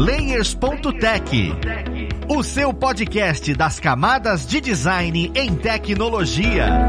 Layers.tech, o seu podcast das camadas de design em tecnologia.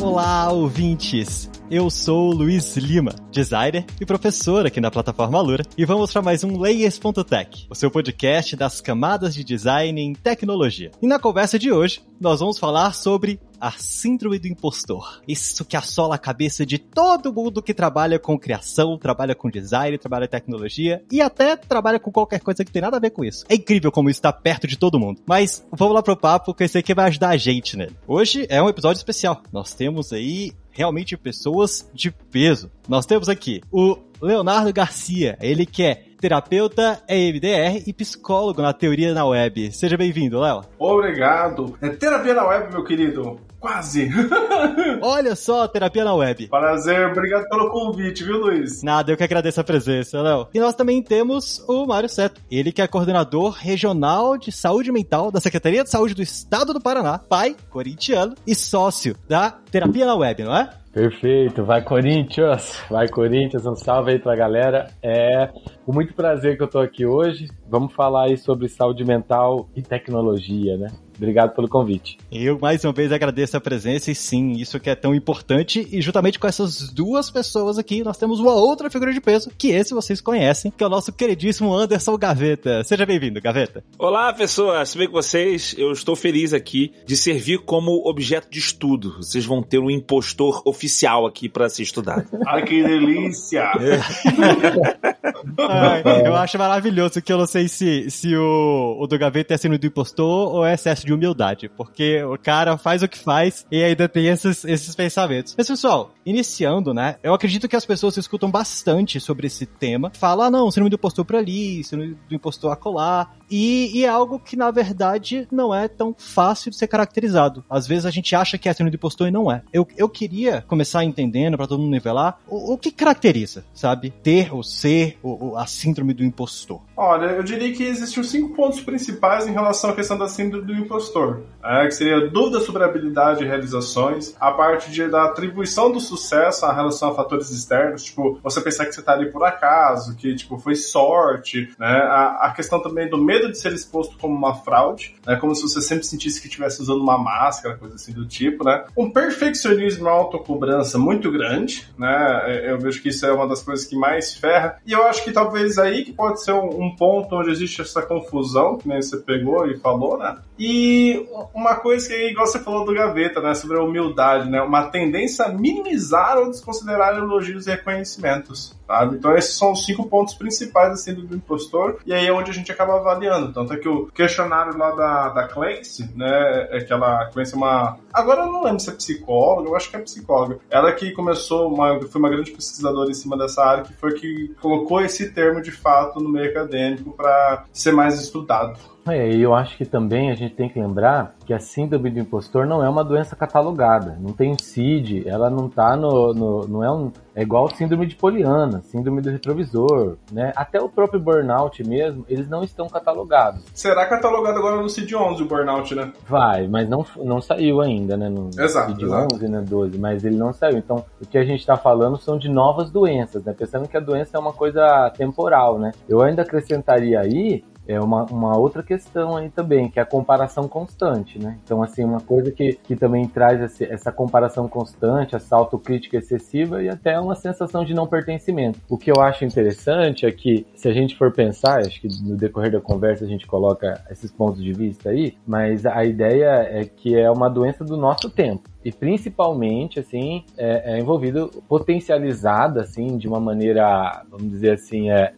Olá, ouvintes! Eu sou Luiz Lima, designer e professor aqui na plataforma Alura, e vamos para mais um Layers.tech, o seu podcast das camadas de design em tecnologia. E na conversa de hoje, nós vamos falar sobre a síndrome do impostor. Isso que assola a cabeça de todo mundo que trabalha com criação, trabalha com design, trabalha com tecnologia e até trabalha com qualquer coisa que tem nada a ver com isso. É incrível como isso está perto de todo mundo. Mas vamos lá pro papo, que esse aqui vai ajudar a gente, né? Hoje é um episódio especial. Nós temos aí realmente pessoas de peso. Nós temos aqui o Leonardo Garcia, ele que é terapeuta EMDR e psicólogo na teoria na web. Seja bem-vindo, Léo. Obrigado. É terapia na web, meu querido. Quase. Olha só, terapia na web. Prazer, obrigado pelo convite, viu, Luiz? Nada, eu que agradeço a presença, Léo. E nós também temos o Mário Seto, ele que é coordenador regional de saúde mental da Secretaria de Saúde do Estado do Paraná, pai corintiano e sócio da terapia na web, não é? Perfeito, vai Corinthians, vai Corinthians, um salve aí pra galera. É com muito prazer que eu tô aqui hoje. Vamos falar aí sobre saúde mental e tecnologia, né? Obrigado pelo convite. Eu mais uma vez agradeço a presença e sim, isso que é tão importante. E justamente com essas duas pessoas aqui, nós temos uma outra figura de peso, que esse vocês conhecem, que é o nosso queridíssimo Anderson Gaveta. Seja bem-vindo, Gaveta. Olá, pessoas, tudo bem com vocês? Eu estou feliz aqui de servir como objeto de estudo. Vocês vão ter um impostor oficial aqui para ser estudado. Ai, que delícia! Ai, eu acho maravilhoso que eu não sei se, se o, o do Gaveta é síndrome do impostor ou é excesso de humildade, porque o cara faz o que faz e ainda tem esses, esses pensamentos. Mas, pessoal, iniciando, né? Eu acredito que as pessoas escutam bastante sobre esse tema. Fala, ah, não, síndrome do impostor por ali, síndrome do impostor acolá. E, e é algo que, na verdade, não é tão fácil de ser caracterizado. Às vezes a gente acha que é síndrome do impostor e não é. Eu, eu queria começar entendendo, para todo mundo nivelar, o, o que caracteriza, sabe? Ter ou ser o, a síndrome do impostor. Olha, eu diria que existem cinco pontos principais em relação à questão da síndrome do impostor. É, que seria dúvida sobre habilidade e realizações, a parte de, da atribuição do sucesso em relação a fatores externos, tipo, você pensar que você está ali por acaso, que tipo, foi sorte, né? A, a questão também do medo medo de ser exposto como uma fraude, né? Como se você sempre sentisse que estivesse usando uma máscara, coisa assim do tipo, né? Um perfeccionismo e autocobrança muito grande, né? Eu vejo que isso é uma das coisas que mais ferra. E eu acho que talvez aí que pode ser um, um ponto onde existe essa confusão, que nem você pegou e falou, né? E uma coisa que, igual você falou do Gaveta, né? Sobre a humildade, né? Uma tendência a minimizar ou desconsiderar elogios e reconhecimentos, sabe? Então esses são os cinco pontos principais, assim, do impostor. E aí é onde a gente acaba avaliando Tanto é que o questionário lá da, da Clancy, né, é que ela é uma. Agora eu não lembro se é psicóloga, eu acho que é psicóloga. Ela que começou, uma, foi uma grande pesquisadora em cima dessa área, que foi que colocou esse termo de fato no meio acadêmico para ser mais estudado. É, e eu acho que também a gente tem que lembrar que a síndrome do impostor não é uma doença catalogada, não tem CID, ela não tá no, no não é um é igual síndrome de Poliana, síndrome do retrovisor, né? Até o próprio burnout mesmo, eles não estão catalogados. Será catalogado agora no CID-11 o burnout, né? Vai, mas não, não saiu ainda, né? No exato, CID-11, né? 12, mas ele não saiu. Então, o que a gente está falando são de novas doenças, né? Pensando que a doença é uma coisa temporal, né? Eu ainda acrescentaria aí é uma, uma outra questão aí também, que é a comparação constante, né? Então, assim, uma coisa que, que também traz esse, essa comparação constante, essa autocrítica excessiva e até uma sensação de não pertencimento. O que eu acho interessante é que, se a gente for pensar, acho que no decorrer da conversa a gente coloca esses pontos de vista aí, mas a ideia é que é uma doença do nosso tempo e principalmente assim é, é envolvido potencializada assim de uma maneira vamos dizer assim é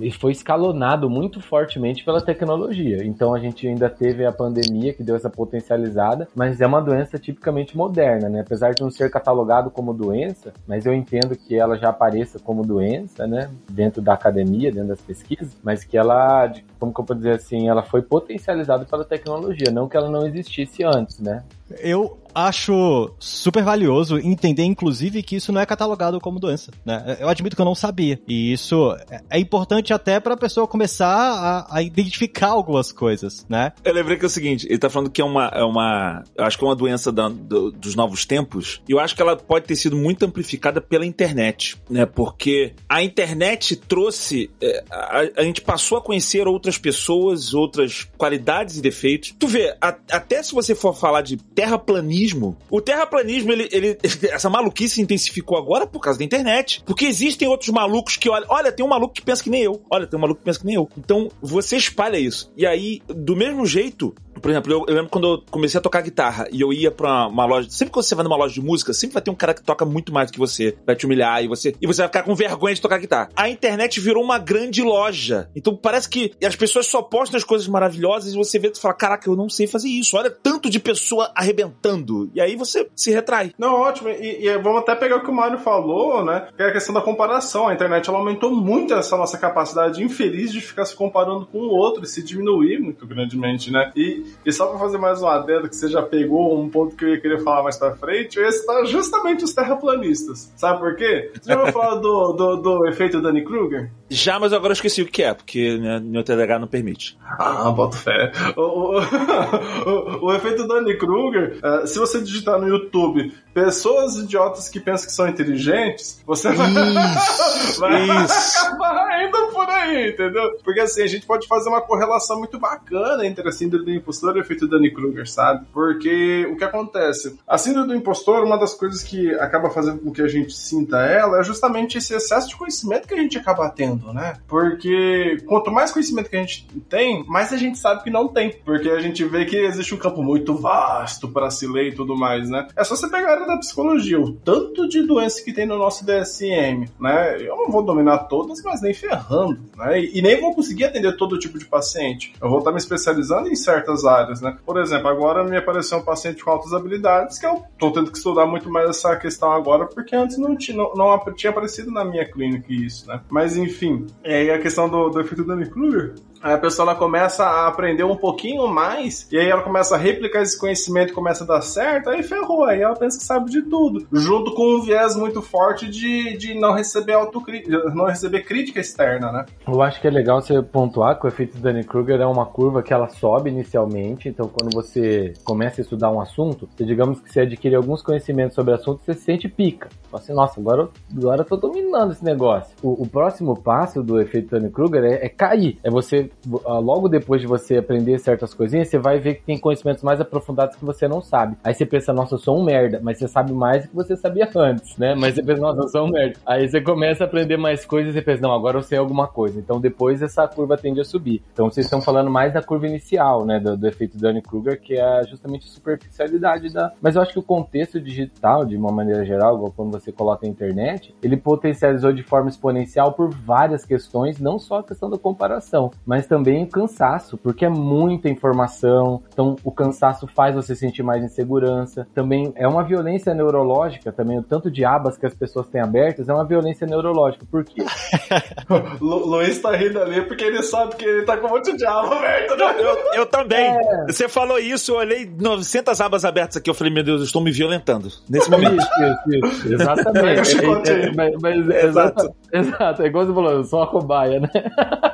e foi escalonado muito fortemente pela tecnologia. Então a gente ainda teve a pandemia que deu essa potencializada mas é uma doença tipicamente moderna né? Apesar de não ser catalogado como doença mas eu entendo que ela já apareça como doença né? Dentro da academia dentro das pesquisas mas que ela como que eu posso dizer assim ela foi potencializada pela tecnologia não que ela não existisse antes né? Eu acho super valioso entender, inclusive, que isso não é catalogado como doença, né? Eu admito que eu não sabia. E isso é importante até pra pessoa começar a, a identificar algumas coisas, né? Eu lembrei que é o seguinte, ele tá falando que é uma, é uma acho que é uma doença da, do, dos novos tempos, e eu acho que ela pode ter sido muito amplificada pela internet, né? Porque a internet trouxe, é, a, a, gente passou a conhecer outras pessoas, outras qualidades e defeitos. Tu vê, a, até se você for falar de terraplanismo, terraplanismo. O terraplanismo, ele, ele, essa maluquice se intensificou agora por causa da internet. Porque existem outros malucos que olha, olha, tem um maluco que pensa que nem eu. Olha, tem um maluco que pensa que nem eu. Então, você espalha isso. E aí, do mesmo jeito, por exemplo, eu, eu, lembro quando eu comecei a tocar guitarra e eu ia pra uma loja. Sempre que você vai numa loja de música, sempre vai ter um cara que toca muito mais do que você, vai te humilhar e você, e você vai ficar com vergonha de tocar guitarra. A internet virou uma grande loja. Então parece que as pessoas só postam as coisas maravilhosas e você vê e fala: Caraca, eu não sei fazer isso. Olha tanto de pessoa arrebentando. E aí você se retrai. Não, ótimo. E, e vamos até pegar o que o Mário falou, né? Que é a questão da comparação. A internet ela aumentou muito essa nossa capacidade infeliz de ficar se comparando com o outro e se diminuir muito grandemente, né? E, e só pra fazer mais um adendo que você já pegou um ponto que eu ia querer falar mais pra frente, eu ia citar justamente os terraplanistas. Sabe por quê? Você já ouviu falar do, do, do efeito Danny Kruger? Já, mas agora eu esqueci o que é, porque meu TDAH não permite. Ah, boto fé. O, o, o, o efeito Danny Kruger, uh, se você digitar no YouTube pessoas idiotas que pensam que são inteligentes, você vai, isso, vai acabar indo por aí, entendeu? Porque assim, a gente pode fazer uma correlação muito bacana entre a síndrome do impostor e o efeito Danny Kruger, sabe? Porque o que acontece? A síndrome do impostor, uma das coisas que acaba fazendo com que a gente sinta ela é justamente esse excesso de conhecimento que a gente acaba tendo, né? Porque quanto mais conhecimento que a gente tem, mais a gente sabe que não tem. Porque a gente vê que existe um campo muito vasto para se ler e tudo mais, né? É só você pegar a área da psicologia, o tanto de doenças que tem no nosso DSM, né? Eu não vou dominar todas, mas nem ferrando, né? E, e nem vou conseguir atender todo tipo de paciente. Eu vou estar me especializando em certas áreas, né? Por exemplo, agora me apareceu um paciente com altas habilidades que eu tô tendo que estudar muito mais essa questão agora, porque antes não tinha, não, não tinha aparecido na minha clínica isso, né? Mas enfim, e aí a questão do, do efeito Dunning-Kruger, Aí a pessoa ela começa a aprender um pouquinho mais, e aí ela começa a replicar esse conhecimento, começa a dar certo, aí ferrou, aí ela pensa que sabe de tudo. Junto com um viés muito forte de, de não receber autocrítica, não receber crítica externa, né? Eu acho que é legal você pontuar que o efeito Dunning-Kruger é uma curva que ela sobe inicialmente, então quando você começa a estudar um assunto, você, digamos que você adquire alguns conhecimentos sobre o assunto, você se sente pica. Assim, nossa, agora, agora eu tô dominando esse negócio. O, o próximo passo do efeito Dunning-Kruger é, é cair, é você logo depois de você aprender certas coisinhas, você vai ver que tem conhecimentos mais aprofundados que você não sabe. Aí você pensa, nossa, eu sou um merda, mas você sabe mais do que você sabia antes, né? Mas você pensa, nossa, eu sou um merda. Aí você começa a aprender mais coisas e pensa, não, agora eu sei alguma coisa. Então depois essa curva tende a subir. Então vocês estão falando mais da curva inicial, né? Do, do efeito Dunning-Kruger, que é justamente a superficialidade da. Mas eu acho que o contexto digital, de uma maneira geral, quando você coloca a internet, ele potencializou de forma exponencial por várias questões, não só a questão da comparação, mas também o cansaço, porque é muita informação, então o cansaço faz você sentir mais insegurança. Também é uma violência neurológica, também o tanto de abas que as pessoas têm abertas é uma violência neurológica. Por quê? Lu Luiz tá rindo ali porque ele sabe que ele tá com um monte de aba aberta. Né? Eu, eu também. É. Você falou isso, eu olhei 900 abas abertas aqui, eu falei, meu Deus, eu estou me violentando nesse momento. Isso, isso, isso. Exatamente. é, é, mas, mas, exato. Exato, é igual você falou, eu sou uma cobaia, né?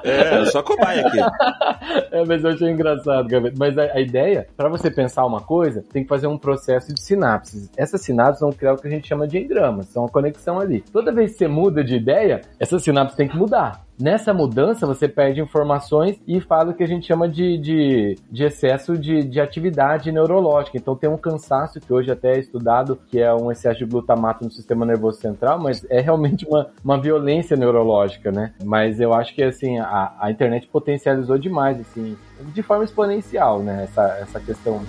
É, eu sou a cobaia aqui. é, mas eu achei engraçado, Gabriel. Mas a, a ideia, para você pensar uma coisa, tem que fazer um processo de sinapses. Essas sinapses vão criar o que a gente chama de engramas, são a conexão ali. Toda vez que você muda de ideia, essas sinapses têm que mudar. Nessa mudança, você perde informações e fala o que a gente chama de, de, de excesso de, de atividade neurológica. Então, tem um cansaço que hoje até é estudado, que é um excesso de glutamato no sistema nervoso central, mas é realmente uma, uma violência neurológica, né? Mas eu acho que, assim, a, a internet potencializou demais, assim, de forma exponencial, né? Essa, essa questão.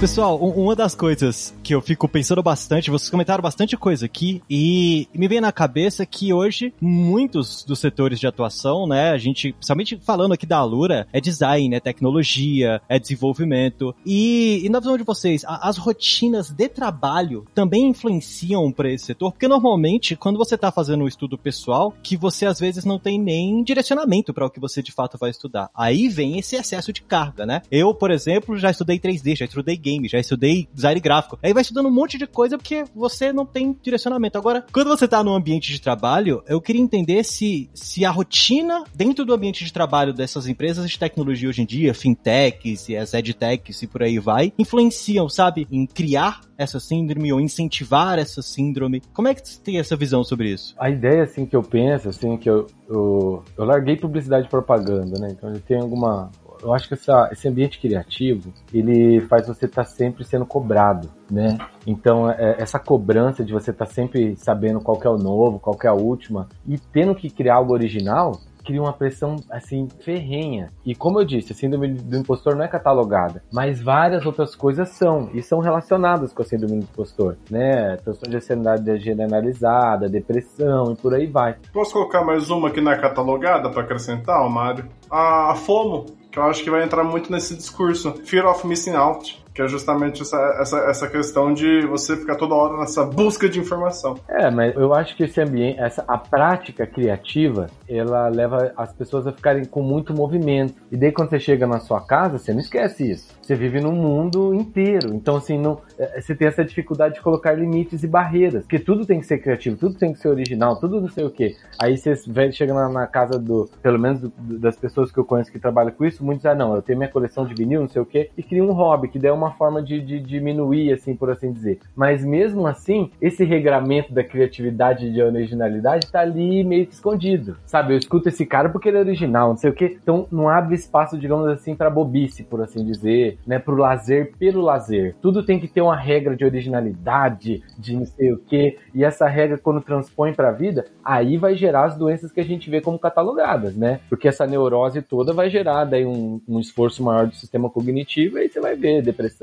Pessoal, uma das coisas que eu fico pensando bastante, vocês comentaram bastante coisa aqui, e me vem na cabeça que hoje muitos dos setores de atuação, né, a gente, principalmente falando aqui da Alura, é design, é tecnologia, é desenvolvimento. E, e na visão de vocês, a, as rotinas de trabalho também influenciam para esse setor? Porque normalmente, quando você está fazendo um estudo pessoal, que você às vezes não tem nem direcionamento para o que você de fato vai estudar. Aí vem esse excesso de carga, né? Eu, por exemplo, já estudei 3D, já estudei game, já estudei design gráfico. Aí vai estudando um monte de coisa porque você não tem direcionamento. Agora, quando você tá no ambiente de trabalho, eu queria entender se, se a rotina dentro do ambiente de trabalho dessas empresas de tecnologia hoje em dia, fintechs e as edtechs e por aí vai, influenciam, sabe, em criar essa síndrome ou incentivar essa síndrome. Como é que você tem essa visão sobre isso? A ideia, assim, que eu penso, assim, que eu, eu, eu larguei publicidade e propaganda, né? Então eu tenho alguma eu acho que essa, esse ambiente criativo, ele faz você estar tá sempre sendo cobrado, né? Então, é, essa cobrança de você estar tá sempre sabendo qual é o novo, qual é a última, e tendo que criar algo original, cria uma pressão assim ferrenha. E como eu disse, a síndrome do impostor não é catalogada, mas várias outras coisas são e são relacionadas com a síndrome do impostor, né? Transtorno de ansiedade generalizada, depressão e por aí vai. Posso colocar mais uma não é catalogada para acrescentar, Mário? A FOMO, que eu acho que vai entrar muito nesse discurso, Fear of Missing Out que é justamente essa, essa, essa questão de você ficar toda hora nessa busca de informação. É, mas eu acho que esse ambiente, essa, a prática criativa, ela leva as pessoas a ficarem com muito movimento. E daí quando você chega na sua casa, você não esquece isso. Você vive num mundo inteiro. Então, assim, não, é, você tem essa dificuldade de colocar limites e barreiras. Porque tudo tem que ser criativo, tudo tem que ser original, tudo não sei o quê. Aí você chega na, na casa do, pelo menos do, das pessoas que eu conheço que trabalham com isso, muitos, ah, não, eu tenho minha coleção de vinil, não sei o quê, e cria um hobby, que daí é uma forma de, de, diminuir, assim, por assim dizer. Mas mesmo assim, esse regramento da criatividade e de originalidade tá ali meio que escondido. Sabe, eu escuto esse cara porque ele é original, não sei o quê. Então não abre espaço, digamos assim, para bobice, por assim dizer, né? Pro lazer pelo lazer. Tudo tem que ter uma regra de originalidade, de não sei o quê. E essa regra, quando transpõe pra vida, aí vai gerar as doenças que a gente vê como catalogadas, né? Porque essa neurose toda vai gerar daí um, um esforço maior do sistema cognitivo e aí você vai ver depressão,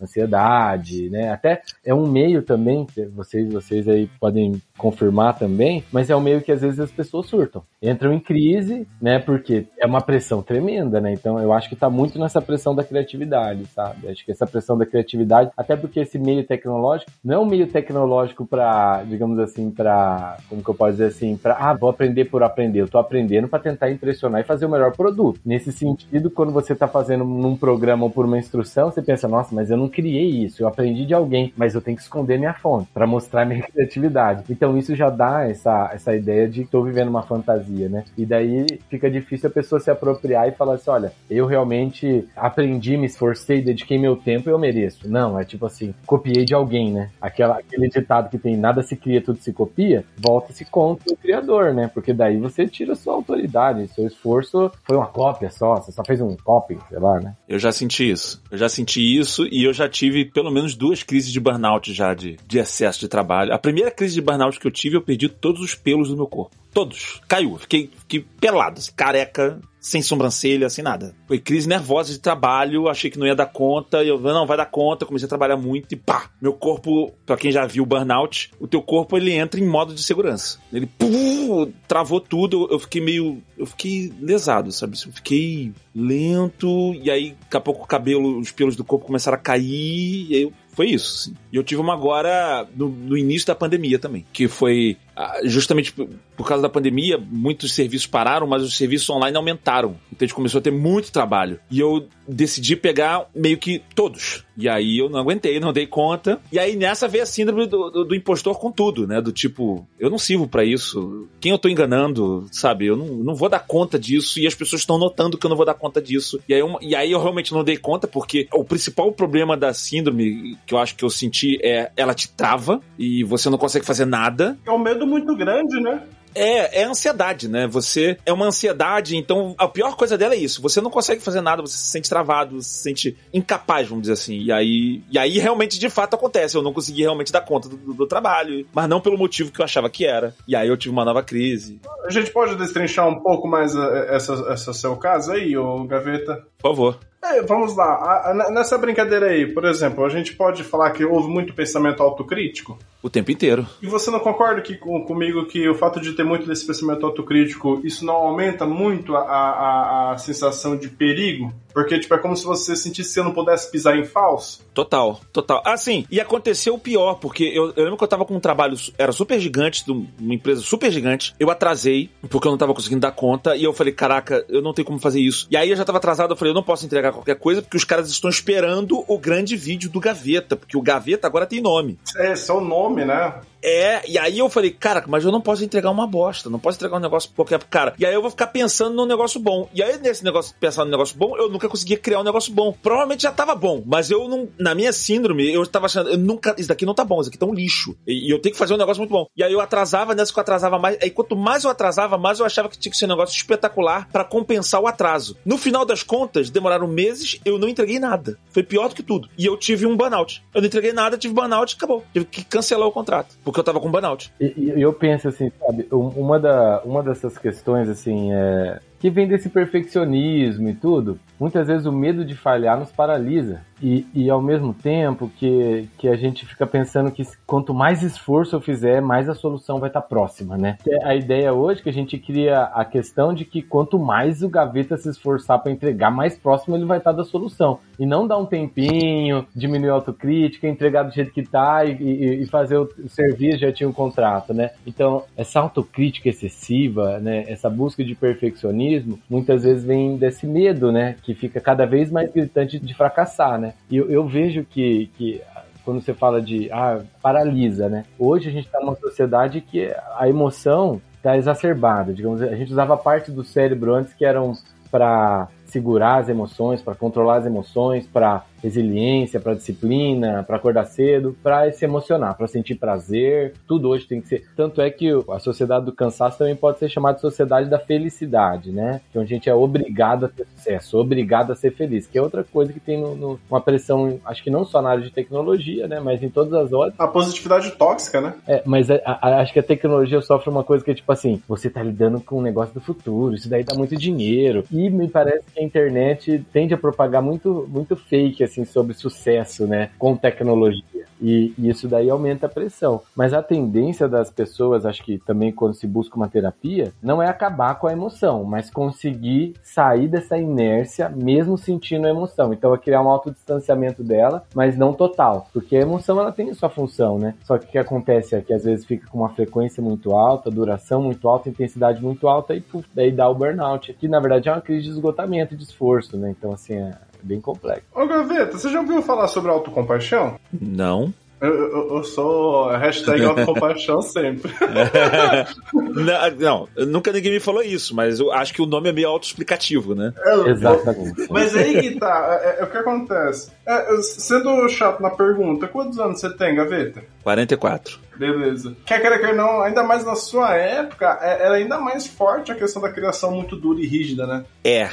ansiedade, né? Até é um meio também, vocês, vocês aí podem confirmar também, mas é um meio que às vezes as pessoas surtam. Entram em crise, né? Porque é uma pressão tremenda, né? Então eu acho que tá muito nessa pressão da criatividade, sabe? Acho que essa pressão da criatividade, até porque esse meio tecnológico não é um meio tecnológico para, digamos assim, para, como que eu posso dizer assim, para, ah, vou aprender por aprender. Eu tô aprendendo para tentar impressionar e fazer o melhor produto. Nesse sentido, quando você tá fazendo num programa ou por uma instrução, você pensa, nossa, mas eu não criei isso, eu aprendi de alguém, mas eu tenho que esconder minha fonte para mostrar minha criatividade. Então isso já dá essa, essa ideia de que estou vivendo uma fantasia, né? E daí fica difícil a pessoa se apropriar e falar assim, olha, eu realmente aprendi, me esforcei, dediquei meu tempo eu mereço. Não, é tipo assim, copiei de alguém, né? Aquela, aquele ditado que tem nada se cria, tudo se copia, volta-se contra o criador, né? Porque daí você tira sua autoridade, seu esforço foi uma cópia só, você só fez um copy, sei lá, né? Eu já senti isso. Eu já senti isso e eu já tive pelo menos duas crises de burnout já de, de excesso de trabalho. A primeira crise de burnout que eu tive, eu perdi todos os pelos do meu corpo. Todos. Caiu. Fiquei, fiquei pelado, assim, careca, sem sobrancelha, sem nada. Foi crise nervosa de trabalho, achei que não ia dar conta, eu não, vai dar conta, comecei a trabalhar muito e pá, meu corpo, para quem já viu o burnout, o teu corpo ele entra em modo de segurança. Ele pum, travou tudo, eu fiquei meio, eu fiquei lesado, sabe? Eu fiquei lento e aí daqui a pouco o cabelo, os pelos do corpo começaram a cair e aí eu foi isso. Assim. E eu tive uma agora no, no, início da pandemia também, que foi ah, justamente por, causa da pandemia, muitos serviços pararam, mas os serviços online aumentaram. Então a gente começou a ter muito trabalho. E eu decidi pegar meio que todos. E aí eu não aguentei, não dei conta. E aí nessa veio a síndrome do, do, do impostor com tudo, né? Do tipo, eu não sirvo para isso. Quem eu tô enganando, sabe? Eu não, não vou dar conta disso. E as pessoas estão notando que eu não vou dar conta disso. E aí, eu, e aí eu realmente não dei conta, porque o principal problema da síndrome que eu acho que eu senti é ela te trava e você não consegue fazer nada. É um medo muito grande, né? É, é ansiedade, né? Você é uma ansiedade, então a pior coisa dela é isso. Você não consegue fazer nada, você se sente travado, se sente incapaz, vamos dizer assim. E aí, e aí realmente de fato acontece. Eu não consegui realmente dar conta do, do trabalho, mas não pelo motivo que eu achava que era. E aí eu tive uma nova crise. A gente pode destrinchar um pouco mais essa, essa seu caso aí, ô Gaveta? Por favor. É, vamos lá. A, a, nessa brincadeira aí, por exemplo, a gente pode falar que houve muito pensamento autocrítico? O tempo inteiro. E você não concorda que, com, comigo que o fato de ter muito desse pensamento autocrítico, isso não aumenta muito a, a, a sensação de perigo? Porque, tipo, é como se você sentisse que você não pudesse pisar em falso. Total, total. Assim, e aconteceu o pior, porque eu, eu lembro que eu tava com um trabalho, era super gigante, de uma empresa super gigante. Eu atrasei, porque eu não tava conseguindo dar conta, e eu falei, caraca, eu não tenho como fazer isso. E aí eu já tava atrasado, eu falei, eu não posso entregar qualquer coisa, porque os caras estão esperando o grande vídeo do Gaveta, porque o Gaveta agora tem nome. É, seu nome, né? É, e aí eu falei, cara, mas eu não posso entregar uma bosta, não posso entregar um negócio qualquer cara. E aí eu vou ficar pensando num negócio bom. E aí nesse negócio, pensando no negócio bom, eu nunca conseguia criar um negócio bom. Provavelmente já tava bom, mas eu não, na minha síndrome, eu tava achando, eu nunca, isso daqui não tá bom, isso aqui tá um lixo. E, e eu tenho que fazer um negócio muito bom. E aí eu atrasava, nessa que eu atrasava mais, aí quanto mais eu atrasava, mais eu achava que tinha que ser um negócio espetacular para compensar o atraso. No final das contas, demoraram meses, eu não entreguei nada. Foi pior do que tudo. E eu tive um burnout. Eu não entreguei nada, tive burnout, acabou. Tive que cancelar o contrato, porque eu tava com burnout. E, eu penso assim, sabe, uma, da, uma dessas questões, assim, é, que vem desse perfeccionismo e tudo, muitas vezes o medo de falhar nos paralisa. E, e ao mesmo tempo que, que a gente fica pensando que quanto mais esforço eu fizer, mais a solução vai estar próxima, né? A ideia hoje é que a gente cria a questão de que quanto mais o gaveta se esforçar para entregar, mais próximo ele vai estar da solução. E não dar um tempinho, diminuir a autocrítica, entregar do jeito que tá e, e, e fazer o serviço, já tinha um contrato, né? Então, essa autocrítica excessiva, né? Essa busca de perfeccionismo, muitas vezes vem desse medo, né? Que fica cada vez mais gritante de fracassar, né? E eu, eu vejo que, que quando você fala de ah, paralisa, né? Hoje a gente está numa sociedade que a emoção está exacerbada. Digamos, a gente usava parte do cérebro antes que eram para segurar as emoções, para controlar as emoções, para resiliência, para disciplina, para acordar cedo, para se emocionar, para sentir prazer. Tudo hoje tem que ser. Tanto é que a sociedade do cansaço também pode ser chamada de sociedade da felicidade, né? Então a gente é obrigado a ter sucesso, obrigado a ser feliz, que é outra coisa que tem no, no, uma pressão, acho que não só na área de tecnologia, né? Mas em todas as horas. A positividade tóxica, né? É, mas a, a, acho que a tecnologia sofre uma coisa que é tipo assim: você tá lidando com um negócio do futuro, isso daí dá muito dinheiro. E me parece que a internet tende a propagar muito, muito fake, assim, sobre sucesso, né, com tecnologia. E, e, isso daí aumenta a pressão. Mas a tendência das pessoas, acho que também quando se busca uma terapia, não é acabar com a emoção, mas conseguir sair dessa inércia mesmo sentindo a emoção. Então é criar um autodistanciamento dela, mas não total, porque a emoção ela tem a sua função, né? Só que o que acontece é que às vezes fica com uma frequência muito alta, duração muito alta, intensidade muito alta e puf, daí dá o burnout, que na verdade é uma crise de esgotamento, de esforço, né? Então assim, é bem complexo. Ô Gaveta, você já ouviu falar sobre autocompaixão? Não. Eu, eu, eu, sou hashtag autocompaixão sempre. não, não, nunca ninguém me falou isso, mas eu acho que o nome é meio autoexplicativo, né? É, Exatamente. Mas aí que tá, é, é, o que acontece. É, sendo chato na pergunta, quantos anos você tem, Gaveta? 44. Beleza. Quer querer que não, ainda mais na sua época, é, era ainda mais forte a questão da criação muito dura e rígida, né? É,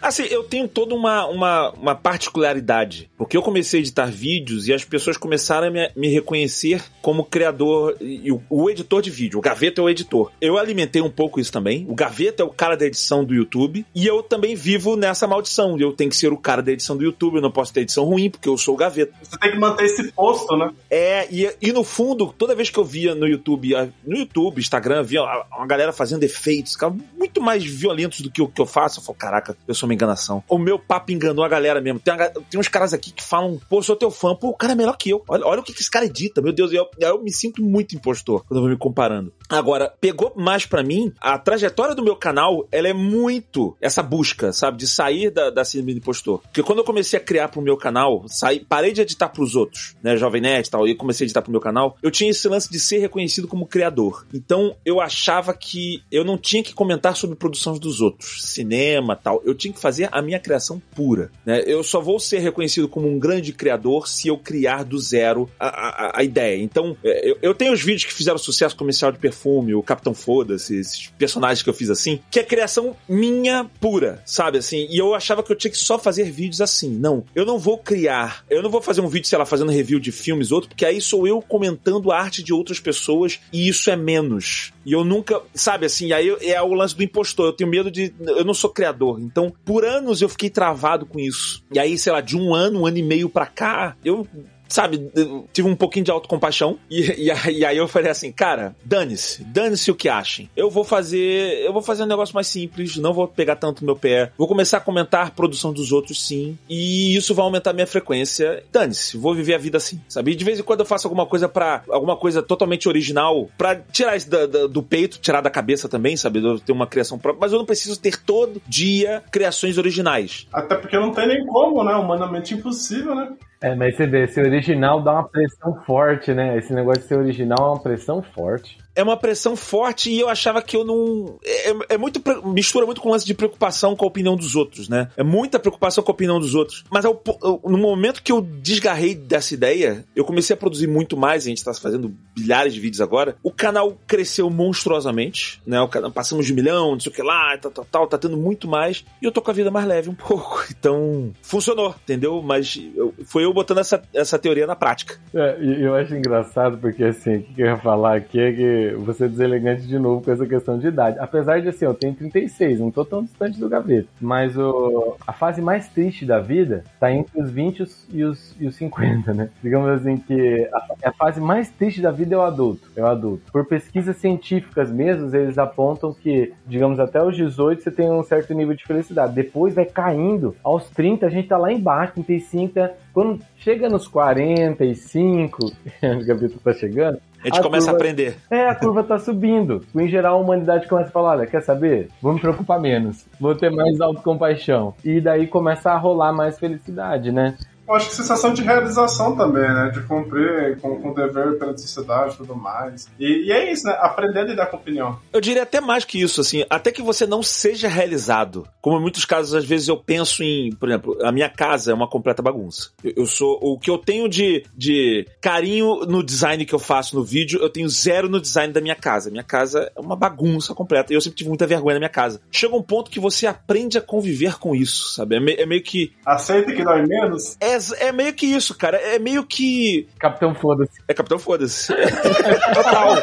Assim, eu tenho toda uma, uma, uma, particularidade. Porque eu comecei a editar vídeos e as pessoas começaram a me, me reconhecer como criador e o, o, editor de vídeo. O Gaveta é o editor. Eu alimentei um pouco isso também. O Gaveta é o cara da edição do YouTube. E eu também vivo nessa maldição. Eu tenho que ser o cara da edição do YouTube. Eu não posso ter edição ruim, porque eu sou o Gaveta. Você tem que manter esse posto, né? É, e, e no fundo, toda vez que eu via no YouTube, no YouTube, Instagram, via uma galera fazendo efeitos, muito mais violentos do que o que eu faço. Eu falo, caraca, eu sou uma enganação. O meu papo enganou a galera mesmo. Tem, uma, tem uns caras aqui que falam, pô, sou teu fã, pô, o cara é melhor que eu. Olha, olha o que, que esse cara edita, meu Deus. Eu, eu me sinto muito impostor quando eu vou me comparando. Agora, pegou mais para mim, a trajetória do meu canal, ela é muito essa busca, sabe, de sair da, da síndrome do impostor. Porque quando eu comecei a criar pro meu canal, saí, parei de editar pros outros, né, Jovem Nerd e tal, e comecei a editar pro meu canal, eu tinha esse lance de ser reconhecido como criador. Então, eu achava que eu não tinha que comentar sobre produções dos outros, cinema tal. Eu tinha que fazer a minha criação pura. Né? Eu só vou ser reconhecido como um grande criador se eu criar do zero a, a, a ideia. Então, é, eu, eu, tenho os vídeos que fizeram sucesso comercial de perfume, o Capitão Foda-se, esses personagens que eu fiz assim, que é criação minha pura, sabe? Assim, e eu achava que eu tinha que só fazer vídeos assim. Não, eu não vou criar, eu não vou fazer um vídeo, sei lá, fazendo review de filmes, outro, porque aí sou eu comentando a arte de outras pessoas e isso é menos. E eu nunca, sabe assim, aí é o lance do impostor. Eu tenho medo de. Eu não sou criador. Então, por anos eu fiquei travado com isso. E aí, sei lá, de um ano, um ano e meio pra cá, eu sabe, tive um pouquinho de autocompaixão e, e, e aí eu falei assim, cara, dane-se, dane-se o que achem. Eu vou fazer, eu vou fazer um negócio mais simples, não vou pegar tanto no meu pé. Vou começar a comentar a produção dos outros sim, e isso vai aumentar a minha frequência. Dane-se, vou viver a vida assim, sabe? E de vez em quando eu faço alguma coisa para alguma coisa totalmente original, para tirar isso da, da, do peito, tirar da cabeça também, sabe? Eu ter uma criação própria, mas eu não preciso ter todo dia criações originais. Até porque não tem nem como, né? Humanamente impossível, né? É, mas você vê, esse original dá uma pressão forte, né? Esse negócio de ser original é uma pressão forte é uma pressão forte e eu achava que eu não. É, é muito. mistura muito com o lance de preocupação com a opinião dos outros, né? É muita preocupação com a opinião dos outros. Mas no momento que eu desgarrei dessa ideia, eu comecei a produzir muito mais, a gente tá fazendo bilhares de vídeos agora. O canal cresceu monstruosamente, né? O canal, passamos de um milhão, não sei o que lá, tal, tal, tal, tá tendo muito mais. E eu tô com a vida mais leve um pouco. Então, funcionou, entendeu? Mas eu, foi eu botando essa, essa teoria na prática. É, eu acho engraçado porque, assim, o que eu ia falar aqui é que você é deselegante de novo com essa questão de idade. Apesar de assim, eu tenho 36, não tô tão distante do gaveta. Mas o, a fase mais triste da vida tá entre os 20 e os, e os 50, né? Digamos assim que a, a fase mais triste da vida é o adulto. É o adulto. Por pesquisas científicas mesmo, eles apontam que, digamos, até os 18 você tem um certo nível de felicidade. Depois vai caindo. Aos 30 a gente tá lá embaixo, 35, quando chega nos 45, o Gaveta tá chegando, a gente a começa curva, a aprender. É, a curva tá subindo. Em geral, a humanidade começa a falar: olha, quer saber? Vou me preocupar menos. Vou ter mais autocompaixão. E daí começa a rolar mais felicidade, né? Eu acho que sensação de realização também, né? De cumprir com, com o dever pela sociedade e tudo mais. E, e, é isso, né? Aprender a lidar com opinião. Eu diria até mais que isso, assim, até que você não seja realizado. Como em muitos casos, às vezes eu penso em, por exemplo, a minha casa é uma completa bagunça. Eu, eu sou, o que eu tenho de, de carinho no design que eu faço no vídeo, eu tenho zero no design da minha casa. Minha casa é uma bagunça completa. E eu sempre tive muita vergonha na minha casa. Chega um ponto que você aprende a conviver com isso, sabe? É, me, é meio que. Aceita que dói menos? É é, meio que isso, cara. É meio que. Capitão Foda-se. É Capitão Foda-se. Total.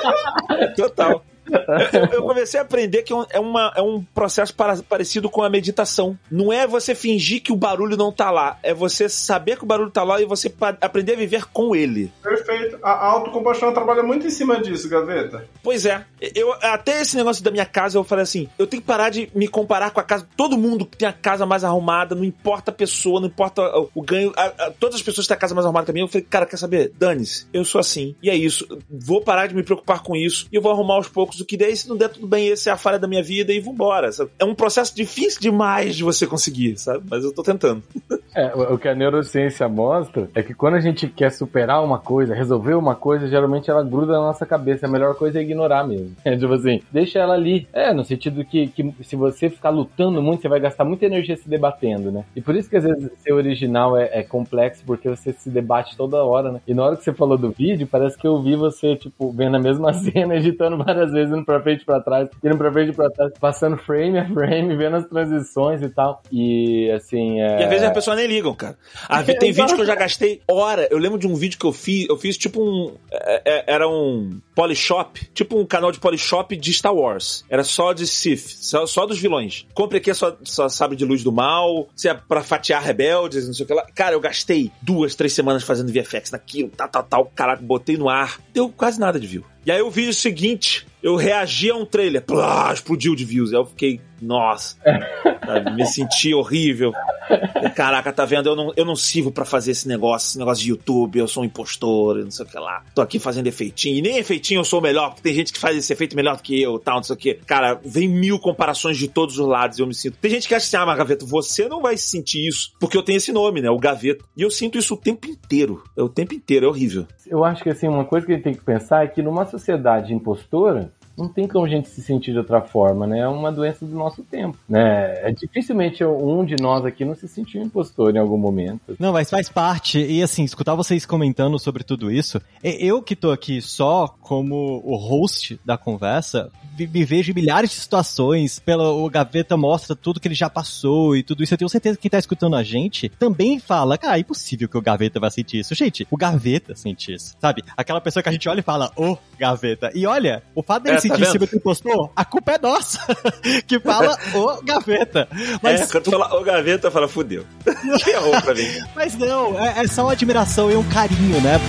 Total eu, eu, comecei a aprender que é, uma, é um processo para, parecido com a meditação. Não é você fingir que o barulho não tá lá, é você saber que o barulho tá lá e você aprender a viver com ele. Perfeito. A autocompaixão trabalha muito em cima disso, Gaveta. Pois é. Eu, até esse negócio da minha casa, eu falei assim: eu tenho que parar de me comparar com a casa. Todo mundo que tem a casa mais arrumada, não importa a pessoa, não importa o, o ganho. A, a, todas as pessoas têm a casa mais arrumada também. Eu falei, cara, quer saber? Dane-se, eu sou assim. E é isso. Vou parar de me preocupar com isso e eu vou arrumar aos poucos o que der. E se não der tudo bem, esse é a falha da minha vida e vambora. Sabe? É um processo difícil demais de você conseguir, sabe? Mas eu tô tentando. É, o que a neurociência mostra é que quando a gente quer superar uma coisa, resolver uma coisa, geralmente ela gruda na nossa cabeça. A melhor coisa é ignorar mesmo. É tipo assim, deixa ela ali. É, no sentido que, que se você ficar lutando muito, você vai gastar muita energia se debatendo, né? E por isso que às vezes ser original é, é complexo, porque você se debate toda hora, né? E na hora que você falou do vídeo, parece que eu vi você, tipo, vendo a mesma cena, editando várias vezes, indo pra frente e pra trás, indo pra frente e pra trás, passando frame a frame, vendo as transições e tal. E assim. É... E às vezes a pessoa nem ligam, cara. Ah, tem vídeo que eu já gastei hora. Eu lembro de um vídeo que eu fiz, eu fiz tipo um. É, é, era um Polishop, tipo um canal de Polishop de Star Wars. Era só de Sith, só, só dos vilões. Compre aqui só, só sabe de luz do mal, se é pra fatiar rebeldes, não sei o que lá. Cara, eu gastei duas, três semanas fazendo VFX naquilo, tal, tal, tal. Caraca, botei no ar. Deu quase nada de view. E aí o vídeo seguinte, eu reagi a um trailer, plá, explodiu de views. Aí eu fiquei, nossa, me senti horrível. Caraca, tá vendo? Eu não, eu não sirvo para fazer esse negócio, esse negócio de YouTube, eu sou um impostor, não sei o que lá. Tô aqui fazendo efeitinho. E nem efeitinho eu sou melhor, porque tem gente que faz esse efeito melhor do que eu, tal, não sei o que. Cara, vem mil comparações de todos os lados e eu me sinto. Tem gente que acha assim, ah, mas Gaveta, você não vai sentir isso, porque eu tenho esse nome, né? O Gaveta. E eu sinto isso o tempo inteiro. É o tempo inteiro, é horrível. Eu acho que assim, uma coisa que a gente tem que pensar é que numa sociedade impostora, não tem como a gente se sentir de outra forma, né? É uma doença do nosso tempo, né? É dificilmente um de nós aqui não se sentiu impostor em algum momento. Não, mas faz parte. E assim, escutar vocês comentando sobre tudo isso, eu que tô aqui só como o host da conversa, me vejo em milhares de situações, pela o Gaveta mostra tudo que ele já passou e tudo isso. Eu tenho certeza que quem tá escutando a gente também fala, cara, é impossível que o Gaveta vai sentir isso. Gente, o Gaveta sente isso, sabe? Aquela pessoa que a gente olha e fala, ô, oh, Gaveta. E olha, o fato é, sentir vendo? síndrome do impostor, a culpa é nossa, que fala o gaveta. Mas, É, quando tu fala o gaveta, fala, fudeu. Ferrou pra mim. mas não, é, é só uma admiração e um carinho, né?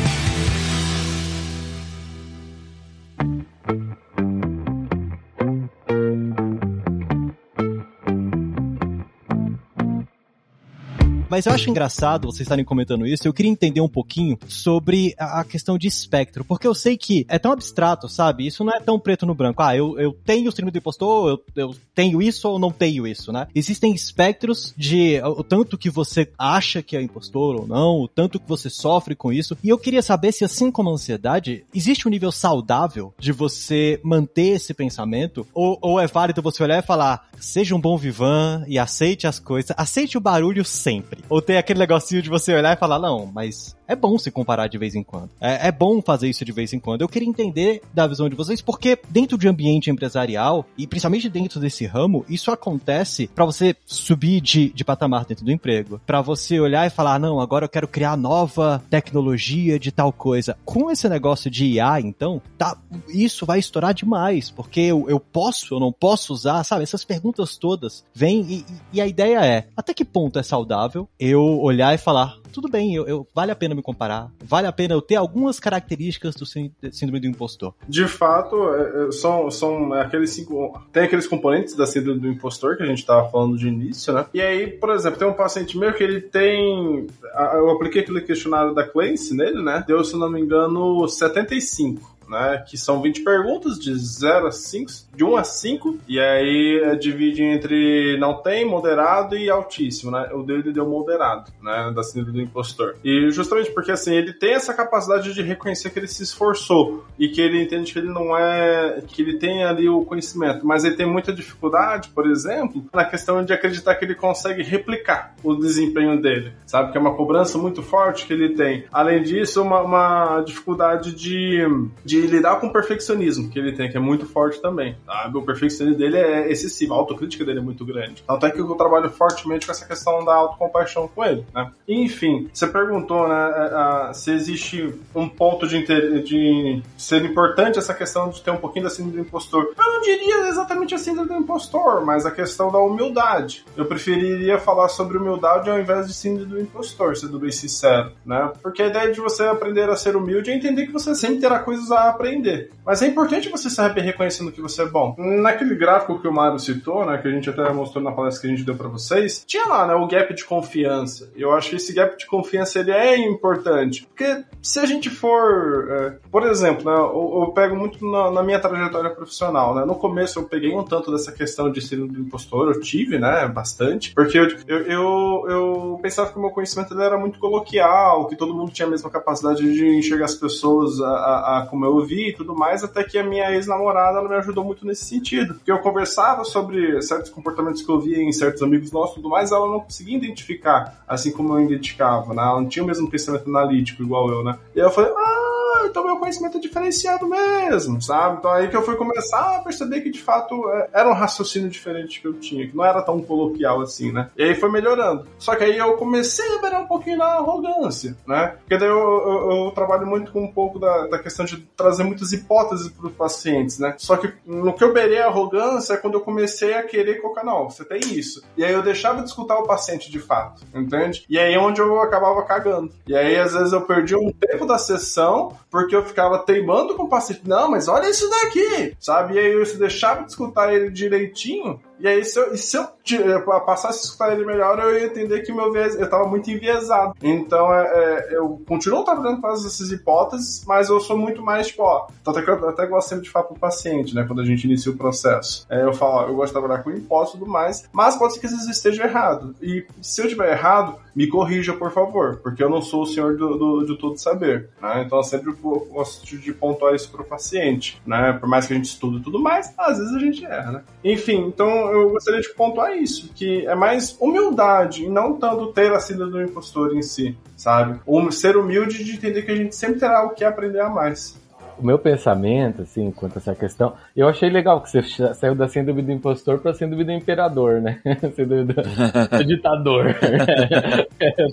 Mas eu acho engraçado vocês estarem comentando isso. Eu queria entender um pouquinho sobre a questão de espectro, porque eu sei que é tão abstrato, sabe? Isso não é tão preto no branco. Ah, eu, eu tenho o síndrome do impostor, eu, eu tenho isso ou não tenho isso, né? Existem espectros de o tanto que você acha que é impostor ou não, o tanto que você sofre com isso. E eu queria saber se, assim como a ansiedade, existe um nível saudável de você manter esse pensamento, ou, ou é válido você olhar e falar, seja um bom vivan e aceite as coisas, aceite o barulho sempre. Ou tem aquele negocinho de você olhar e falar, não, mas é bom se comparar de vez em quando. É, é bom fazer isso de vez em quando. Eu queria entender da visão de vocês, porque dentro de ambiente empresarial, e principalmente dentro desse ramo, isso acontece pra você subir de, de patamar dentro do emprego. Pra você olhar e falar, não, agora eu quero criar nova tecnologia de tal coisa. Com esse negócio de IA, então, tá, isso vai estourar demais, porque eu, eu posso, eu não posso usar, sabe? Essas perguntas todas vêm e- e a ideia é, até que ponto é saudável eu olhar e falar, tudo bem, eu, eu- vale a pena me comparar, vale a pena eu ter algumas características do sí- síndrome do impostor. De fato, é, é, são, são aqueles cinco. Tem aqueles componentes da síndrome do impostor que a gente estava falando de início, né? E aí, por exemplo, tem um paciente meu que ele tem. Eu apliquei aquele questionário da Clancy nele, né? Deu, se não me engano, 75. Né, que são 20 perguntas de 0 a 5, de 1 a 5, e aí é, divide entre não tem, moderado e altíssimo, né? O dele deu moderado, né, da síndrome do impostor. E justamente porque assim, ele tem essa capacidade de reconhecer que ele se esforçou e que ele entende que ele não é, que ele tem ali o conhecimento, mas ele tem muita dificuldade, por exemplo, na questão de acreditar que ele consegue replicar o desempenho dele, sabe? Que é uma cobrança muito forte que ele tem. Além disso, uma, uma dificuldade de, de lidar com o perfeccionismo que ele tem, que é muito forte também, sabe? O perfeccionismo dele é excessivo, a autocrítica dele é muito grande. Tanto é que eu trabalho fortemente com essa questão da autocompaixão com ele, né? Enfim, você perguntou, né, a- a- se existe um ponto de, inter- de ser importante essa questão de ter um pouquinho da síndrome do impostor. Eu não diria exatamente a síndrome do impostor, mas a questão da humildade. Eu preferiria falar sobre humildade ao invés de síndrome do impostor, sendo bem sincero, né? Porque a ideia de você aprender a ser humilde é entender que você sempre terá coisas a aprender. Mas é importante você saber reconhecendo que você é bom. Naquele gráfico que o Mário citou, né, que a gente até mostrou na palestra que a gente deu para vocês, tinha lá, né, o gap de confiança. Eu acho que esse gap de confiança ele é importante, porque se a gente for, é, por exemplo, né, eu, eu pego muito na, na minha trajetória profissional, né, no começo eu peguei um tanto dessa questão de síndrome do impostor, eu tive, né, bastante, porque eu, eu, eu, eu pensava que o meu conhecimento ele era muito coloquial, que todo mundo tinha a mesma capacidade de enxergar as pessoas a, a, a como eu vi e tudo mais, até que a minha ex-namorada me ajudou muito nesse sentido, porque eu conversava sobre certos comportamentos que eu via em certos amigos nossos e tudo mais, ela não conseguia identificar assim como eu identificava, né, ela não tinha o mesmo pensamento analítico igual eu, né, e eu falei, ah, então meu conhecimento é diferenciado mesmo, sabe? Então aí que eu fui começar a perceber que de fato é, era um raciocínio diferente que eu tinha, que não era tão coloquial assim, né? E aí foi melhorando. Só que aí eu comecei a ver um pouquinho da arrogância, né? Porque daí eu, eu, eu trabalho muito com um pouco da, da questão de trazer muitas hipóteses para os pacientes, né? Só que no que eu beirei a arrogância é quando eu comecei a querer colocar, não, você tem isso. E aí eu deixava de escutar o paciente de fato, entende? E aí é onde eu acabava cagando. E aí às vezes eu perdi um tempo da sessão porque eu ficava teimando com o paciente. Não, mas olha isso daqui, sabe? E aí eu deixava de escutar ele direitinho. E aí, se eu, se eu eh, passasse a escutar ele melhor, eu ia entender que meu viés, eu tava muito enviesado. Então, é, é, eu continuo trabalhando com essas hipóteses, mas eu sou muito mais, tipo, ó, tanto é que eu até gosto sempre de falar pro paciente, né, quando a gente inicia o processo. É, eu falo, ó, eu gosto de trabalhar com hipótese e tudo mais, mas pode ser que às vezes esteja errado. E se eu estiver errado, me corrija, por favor, porque eu não sou o senhor do, do, de todo saber, né? Então eu sempre gosto de pontuar isso pro paciente, né? Por mais que a gente estude e tudo mais, às vezes a gente erra, né? Enfim, então eu gostaria de pontuar isso, que é mais humildade e não tanto ter a síndrome do impostor em si, sabe? Ou ser humilde de entender que a gente sempre terá o que aprender a mais. O meu pensamento, assim, quanto a essa questão, eu achei legal que você saiu da síndrome do impostor pra síndrome do imperador, né? síndrome do, do ditador.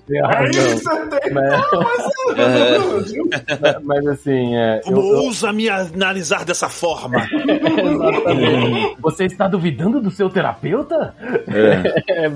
tem razão. Mas, mas, mas, assim, é, Como eu, ousa me analisar dessa forma? Exatamente. Você está duvidando do seu terapeuta? É. é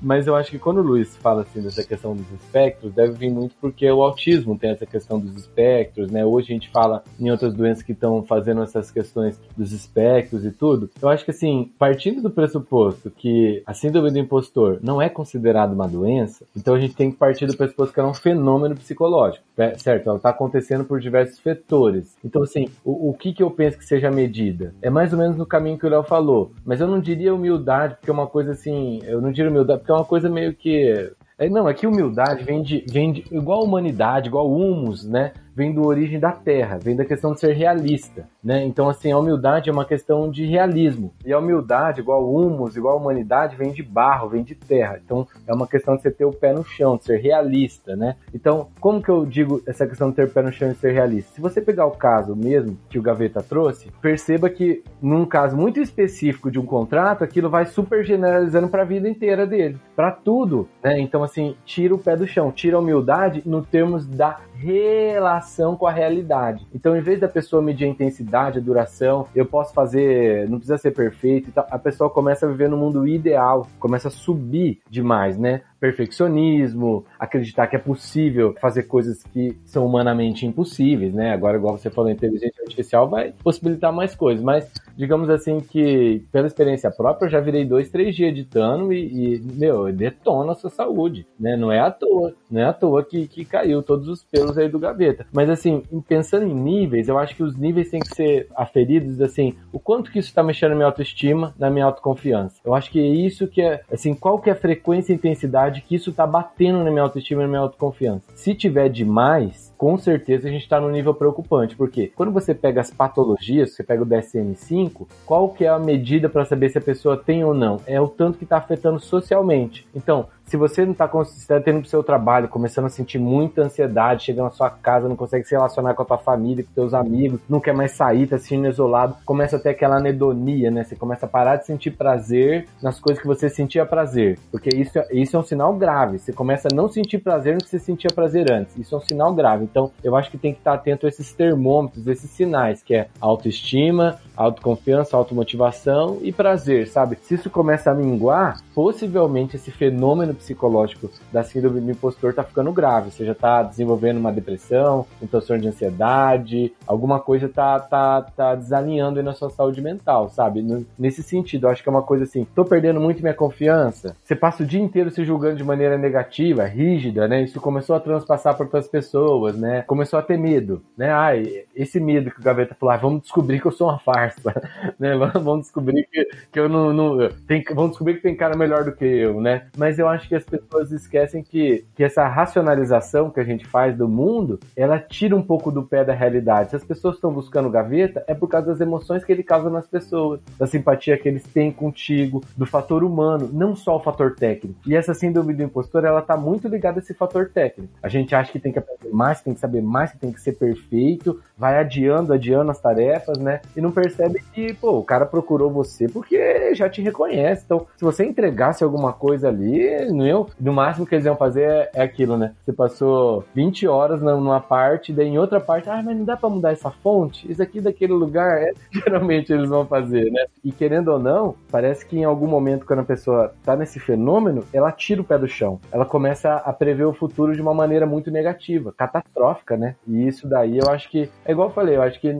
mas eu acho que quando o Luiz fala assim dessa questão dos espectros, deve vir muito porque o autismo tem essa questão dos espectros, né? Hoje a gente fala em outras doenças que estão fazendo essas questões dos espectros e tudo. Eu acho que assim, partindo do pressuposto que a síndrome do impostor não é considerada uma doença, então a gente tem que partir do pressuposto que ela é um fenômeno psicológico, né? certo? Ela está acontecendo por diversos vetores. Então assim, o, o que que eu penso que seja a medida? É mais ou menos no caminho que o Léo falou, mas eu não diria humildade, porque é uma coisa assim, eu não diria humildade, porque é uma coisa meio que é, não, é que humildade vem de, vem de igual humanidade, igual humus, né? Vem do origem da terra, vem da questão de ser realista, né? Então, assim, a humildade é uma questão de realismo. E a humildade, igual humus, igual humanidade, vem de barro, vem de terra. Então, é uma questão de você ter o pé no chão, de ser realista, né? Então, como que eu digo essa questão de ter o pé no chão e ser realista? Se você pegar o caso mesmo que o Gaveta trouxe, perceba que num caso muito específico de um contrato, aquilo vai super generalizando para a vida inteira dele, para tudo, né? Então, assim, tira o pé do chão, tira a humildade no termos da relação com a realidade. Então, em vez da pessoa medir a intensidade, a duração, eu posso fazer, não precisa ser perfeito, a pessoa começa a viver no mundo ideal, começa a subir demais, né? Perfeccionismo, acreditar que é possível fazer coisas que são humanamente impossíveis, né? Agora, igual você falou, a inteligência artificial vai possibilitar mais coisas, mas digamos assim que, pela experiência própria, eu já virei dois, três dias editando e, e meu, detona a sua saúde, né? Não é à toa, não é à toa que, que caiu todos os pelos aí do gaveta. Mas assim, pensando em níveis, eu acho que os níveis têm que ser aferidos, assim, o quanto que isso está mexendo na minha autoestima, na minha autoconfiança. Eu acho que é isso que é, assim, qual que é a frequência e intensidade de que isso tá batendo na minha autoestima e na minha autoconfiança. Se tiver demais, com certeza a gente está no nível preocupante, porque quando você pega as patologias, você pega o DSM-5, qual que é a medida para saber se a pessoa tem ou não? É o tanto que está afetando socialmente. Então, se você não está tá tendo pro seu trabalho, começando a sentir muita ansiedade, chegando na sua casa, não consegue se relacionar com a tua família, com teus amigos, não quer mais sair, tá se sentindo isolado, começa a ter aquela anedonia, né? Você começa a parar de sentir prazer nas coisas que você sentia prazer. Porque isso, é, isso é um sinal grave. Você começa a não sentir prazer no que você sentia prazer antes. Isso é um sinal grave. Então, eu acho que tem que estar atento a esses termômetros, esses sinais, que é autoestima, autoconfiança, automotivação e prazer, sabe? Se isso começa a minguar, possivelmente esse fenômeno psicológico da síndrome do impostor tá ficando grave. Você já tá desenvolvendo uma depressão, um transtorno de ansiedade, alguma coisa tá, tá, tá desalinhando aí na sua saúde mental, sabe? Nesse sentido, acho que é uma coisa assim, tô perdendo muito minha confiança. Você passa o dia inteiro se julgando de maneira negativa, rígida, né? Isso começou a transpassar por outras pessoas, né? Começou a ter medo, né? Ai, esse medo que o Gaveta falou, ah, vamos descobrir que eu sou uma farsa, né? Vamos descobrir que, que eu não, não tem, vamos descobrir que tem cara melhor do que eu, né? Mas eu acho que as pessoas esquecem que, que essa racionalização que a gente faz do mundo, ela tira um pouco do pé da realidade. Se as pessoas estão buscando gaveta, é por causa das emoções que ele causa nas pessoas, da simpatia que eles têm contigo, do fator humano, não só o fator técnico. E essa síndrome do impostor, ela tá muito ligada a esse fator técnico. A gente acha que tem que aprender mais, tem que saber mais, que tem que ser perfeito, vai adiando, adiando as tarefas, né? E não percebe que, pô, o cara procurou você porque já te reconhece. Então, se você entregasse alguma coisa ali, não eu, no máximo que eles iam fazer é, é aquilo, né? Você passou 20 horas numa parte, daí em outra parte, ah, mas não dá para mudar essa fonte? Isso aqui daquele lugar, é, geralmente eles vão fazer, né? E querendo ou não, parece que em algum momento, quando a pessoa tá nesse fenômeno, ela tira o pé do chão. Ela começa a prever o futuro de uma maneira muito negativa, catastrófica, né? E isso daí eu acho que, é igual eu falei, eu acho que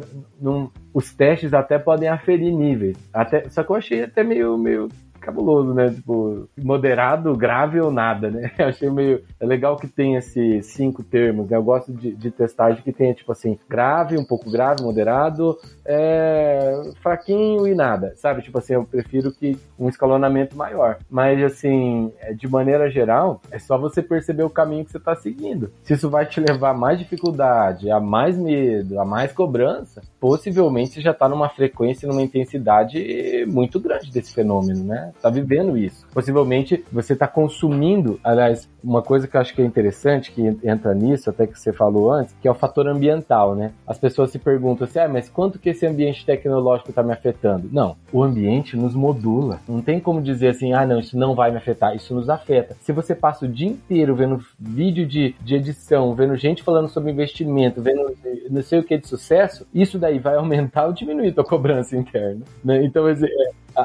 os testes até podem aferir níveis. Até, só que eu achei até meio, meio cabuloso, né? Tipo, moderado, grave ou nada, né? Eu achei meio. É legal que tem esses cinco termos, né? Eu gosto de, de testagem que tenha, tipo assim, grave, um pouco grave, moderado, é, fraquinho e nada, sabe? Tipo assim, eu prefiro que um escalonamento maior. Mas, assim, é, de maneira geral, é só você perceber o caminho que você tá seguindo. Se isso vai te levar a mais dificuldade, a mais medo, a mais cobrança, possivelmente você já tá numa frequência, numa intensidade muito grande desse fenômeno, né? Né? Tá vivendo isso. Possivelmente você está consumindo, aliás, uma coisa que eu acho que é interessante, que entra nisso, até que você falou antes, que é o fator ambiental, né? As pessoas se perguntam assim, ah, mas quanto que esse ambiente tecnológico está me afetando? Não, o ambiente nos modula. Não tem como dizer assim, ah, não, isso não vai me afetar, isso nos afeta. Se você passa o dia inteiro vendo vídeo de, de edição, vendo gente falando sobre investimento, vendo não sei o que de sucesso, isso daí vai aumentar ou diminuir a tua cobrança interna. Né? Então, é,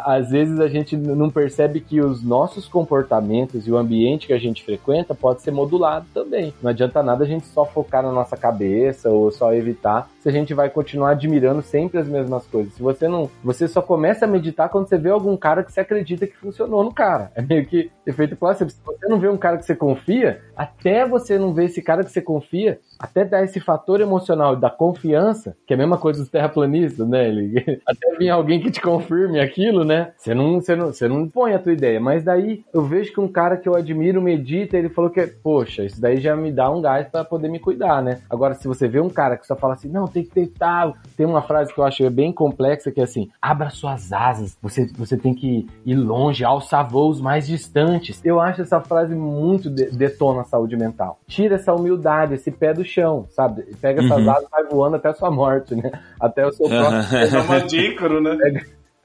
às vezes a gente não percebe que os nossos comportamentos e o ambiente que a gente frequenta pode ser modulado também. Não adianta nada a gente só focar na nossa cabeça ou só evitar se a gente vai continuar admirando sempre as mesmas coisas. Se você não, você só começa a meditar quando você vê algum cara que você acredita que funcionou no cara. É meio que efeito placebo. Se você não vê um cara que você confia, até você não ver esse cara que você confia, até dar esse fator emocional da confiança, que é a mesma coisa dos terraplanistas, né? Ele, até vir alguém que te confirme aquilo, né? Você não, você não, você não põe a tua ideia. Mas daí eu vejo que um cara que eu admiro medita, ele falou que, poxa, isso daí já me dá um gás para poder me cuidar, né? Agora, se você vê um cara que só fala assim, não, tem que ter tal. Tem uma frase que eu acho bem complexa que é assim: abra suas asas, você, você tem que ir longe, alçar voos mais distantes. Eu acho essa frase muito de, detona a saúde mental. Tira essa humildade, esse pé do chão, sabe? Pega essas uhum. asas e vai voando até a sua morte, né? Até o seu próximo. É uma dícaro, né?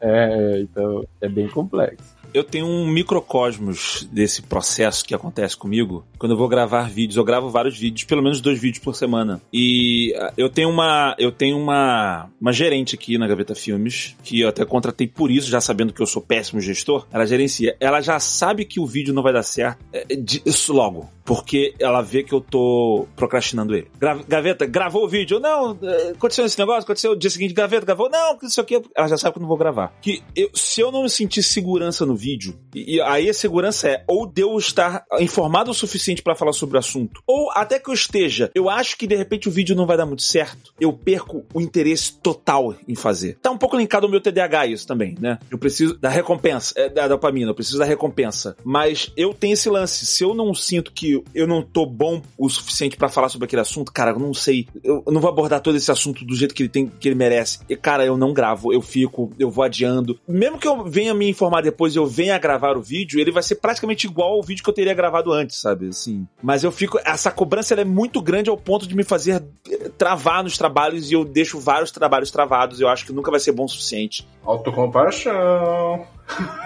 É, então é bem complexo eu tenho um microcosmos desse processo que acontece comigo. Quando eu vou gravar vídeos, eu gravo vários vídeos, pelo menos dois vídeos por semana. E ah, eu tenho uma, eu tenho uma, uma gerente aqui na Gaveta Filmes, que eu até contratei por isso, já sabendo que eu sou péssimo gestor. Ela gerencia. Ela já sabe que o vídeo não vai dar certo é, isso logo. Porque ela vê que eu tô procrastinando ele. Gaveta, gravou o vídeo? Não, é, aconteceu esse negócio, aconteceu o dia seguinte, Gaveta, gravou? Não, isso aqui. Ela já sabe que eu não vou gravar. Que eu, se eu não sentir segurança no vídeo. E, aí a segurança é ou de eu estar informado o suficiente para falar sobre o assunto, ou até que eu esteja, eu acho que de repente o vídeo não vai dar muito certo, eu perco o interesse total em fazer. Tá um pouco linkado ao meu TDAH isso também, né? Eu preciso da recompensa, é, da dopamina, eu preciso da recompensa. Mas eu tenho esse lance, se eu não sinto que eu não tô bom o suficiente para falar sobre aquele assunto, cara, eu não sei, eu não vou abordar todo esse assunto do jeito que ele tem, que ele merece. E cara, eu não gravo, eu fico, eu vou adiando. Mesmo que eu venha me informar depois, eu venha gravar o vídeo, ele vai ser praticamente igual ao vídeo que eu teria gravado antes, sabe? Assim. Mas eu fico. Essa cobrança é muito grande ao ponto de me fazer eh, travar nos trabalhos e eu deixo vários trabalhos travados. Eu acho que nunca vai ser bom o suficiente. Autocompaixão.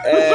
É...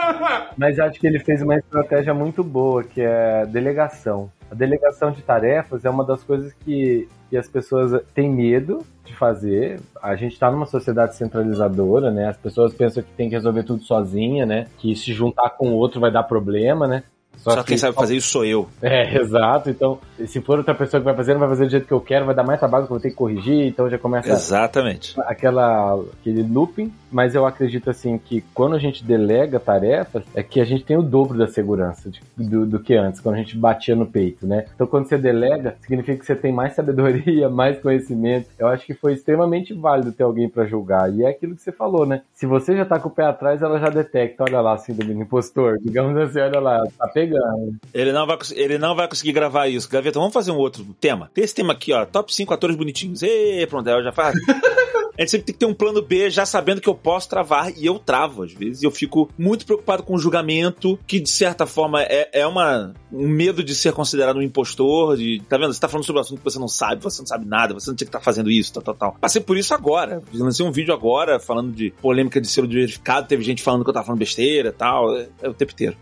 Mas acho que ele fez uma estratégia muito boa, que é delegação. A delegação de tarefas é uma das coisas que, que as pessoas têm medo de fazer. A gente está numa sociedade centralizadora, né? As pessoas pensam que tem que resolver tudo sozinha, né? Que se juntar com o outro vai dar problema, né? Só, Só que quem sabe fazer isso sou eu. É, exato. Então, se for outra pessoa que vai fazer, não vai fazer do jeito que eu quero, vai dar mais trabalho que eu vou ter que corrigir, então já começa Exatamente. aquela aquele looping, mas eu acredito assim que quando a gente delega tarefas, é que a gente tem o dobro da segurança de, do, do que antes, quando a gente batia no peito, né? Então, quando você delega, significa que você tem mais sabedoria, mais conhecimento. Eu acho que foi extremamente válido ter alguém para julgar. E é aquilo que você falou, né? Se você já tá com o pé atrás, ela já detecta, olha lá, síndrome do impostor. Digamos assim, olha lá, tá pegando pegando. Ele não vai, ele não vai conseguir gravar isso. Gaveta, vamos fazer um outro tema. Tem esse tema aqui, ó. Top 5 atores bonitinhos. E pronto, eu já faz. A gente sempre tem que ter um plano B já sabendo que eu posso travar e eu travo às vezes. Eu fico muito preocupado com o julgamento, que de certa forma é, é uma, um medo de ser considerado um impostor. De, tá vendo? Você tá falando sobre um assunto que você não sabe, você não sabe nada, você não tinha que estar tá fazendo isso, tal, tal, tal. Passei por isso agora. Lancei um vídeo agora falando de polêmica de selo verificado. Teve gente falando que eu tava falando besteira e tal. É, é o tempo inteiro.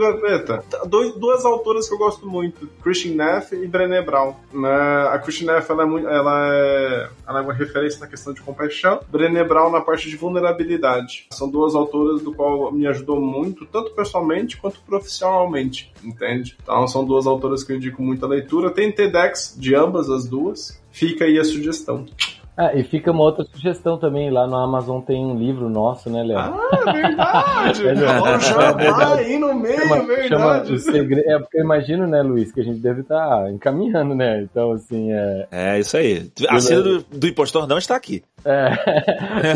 Gaveta, dois, duas autoras que eu gosto muito: Christian Neff e Brené Brown. Né? A Christian Neff ela é, muito, ela, é, ela é uma referência na questão questão de compaixão, Brené Brown na parte de vulnerabilidade. São duas autoras do qual me ajudou muito, tanto pessoalmente quanto profissionalmente, entende? Então são duas autoras que eu indico muito a leitura. Tem TEDx de ambas as duas. Fica aí a sugestão. Ah, e fica uma outra sugestão também, lá no Amazon tem um livro nosso, né, Léo? Ah, é verdade! é verdade. Já vai aí no meio, chama, verdade! Chama é, porque eu imagino, né, Luiz, que a gente deve estar tá encaminhando, né? Então, assim, é... É, isso aí. A cena do, do impostor não está aqui. É.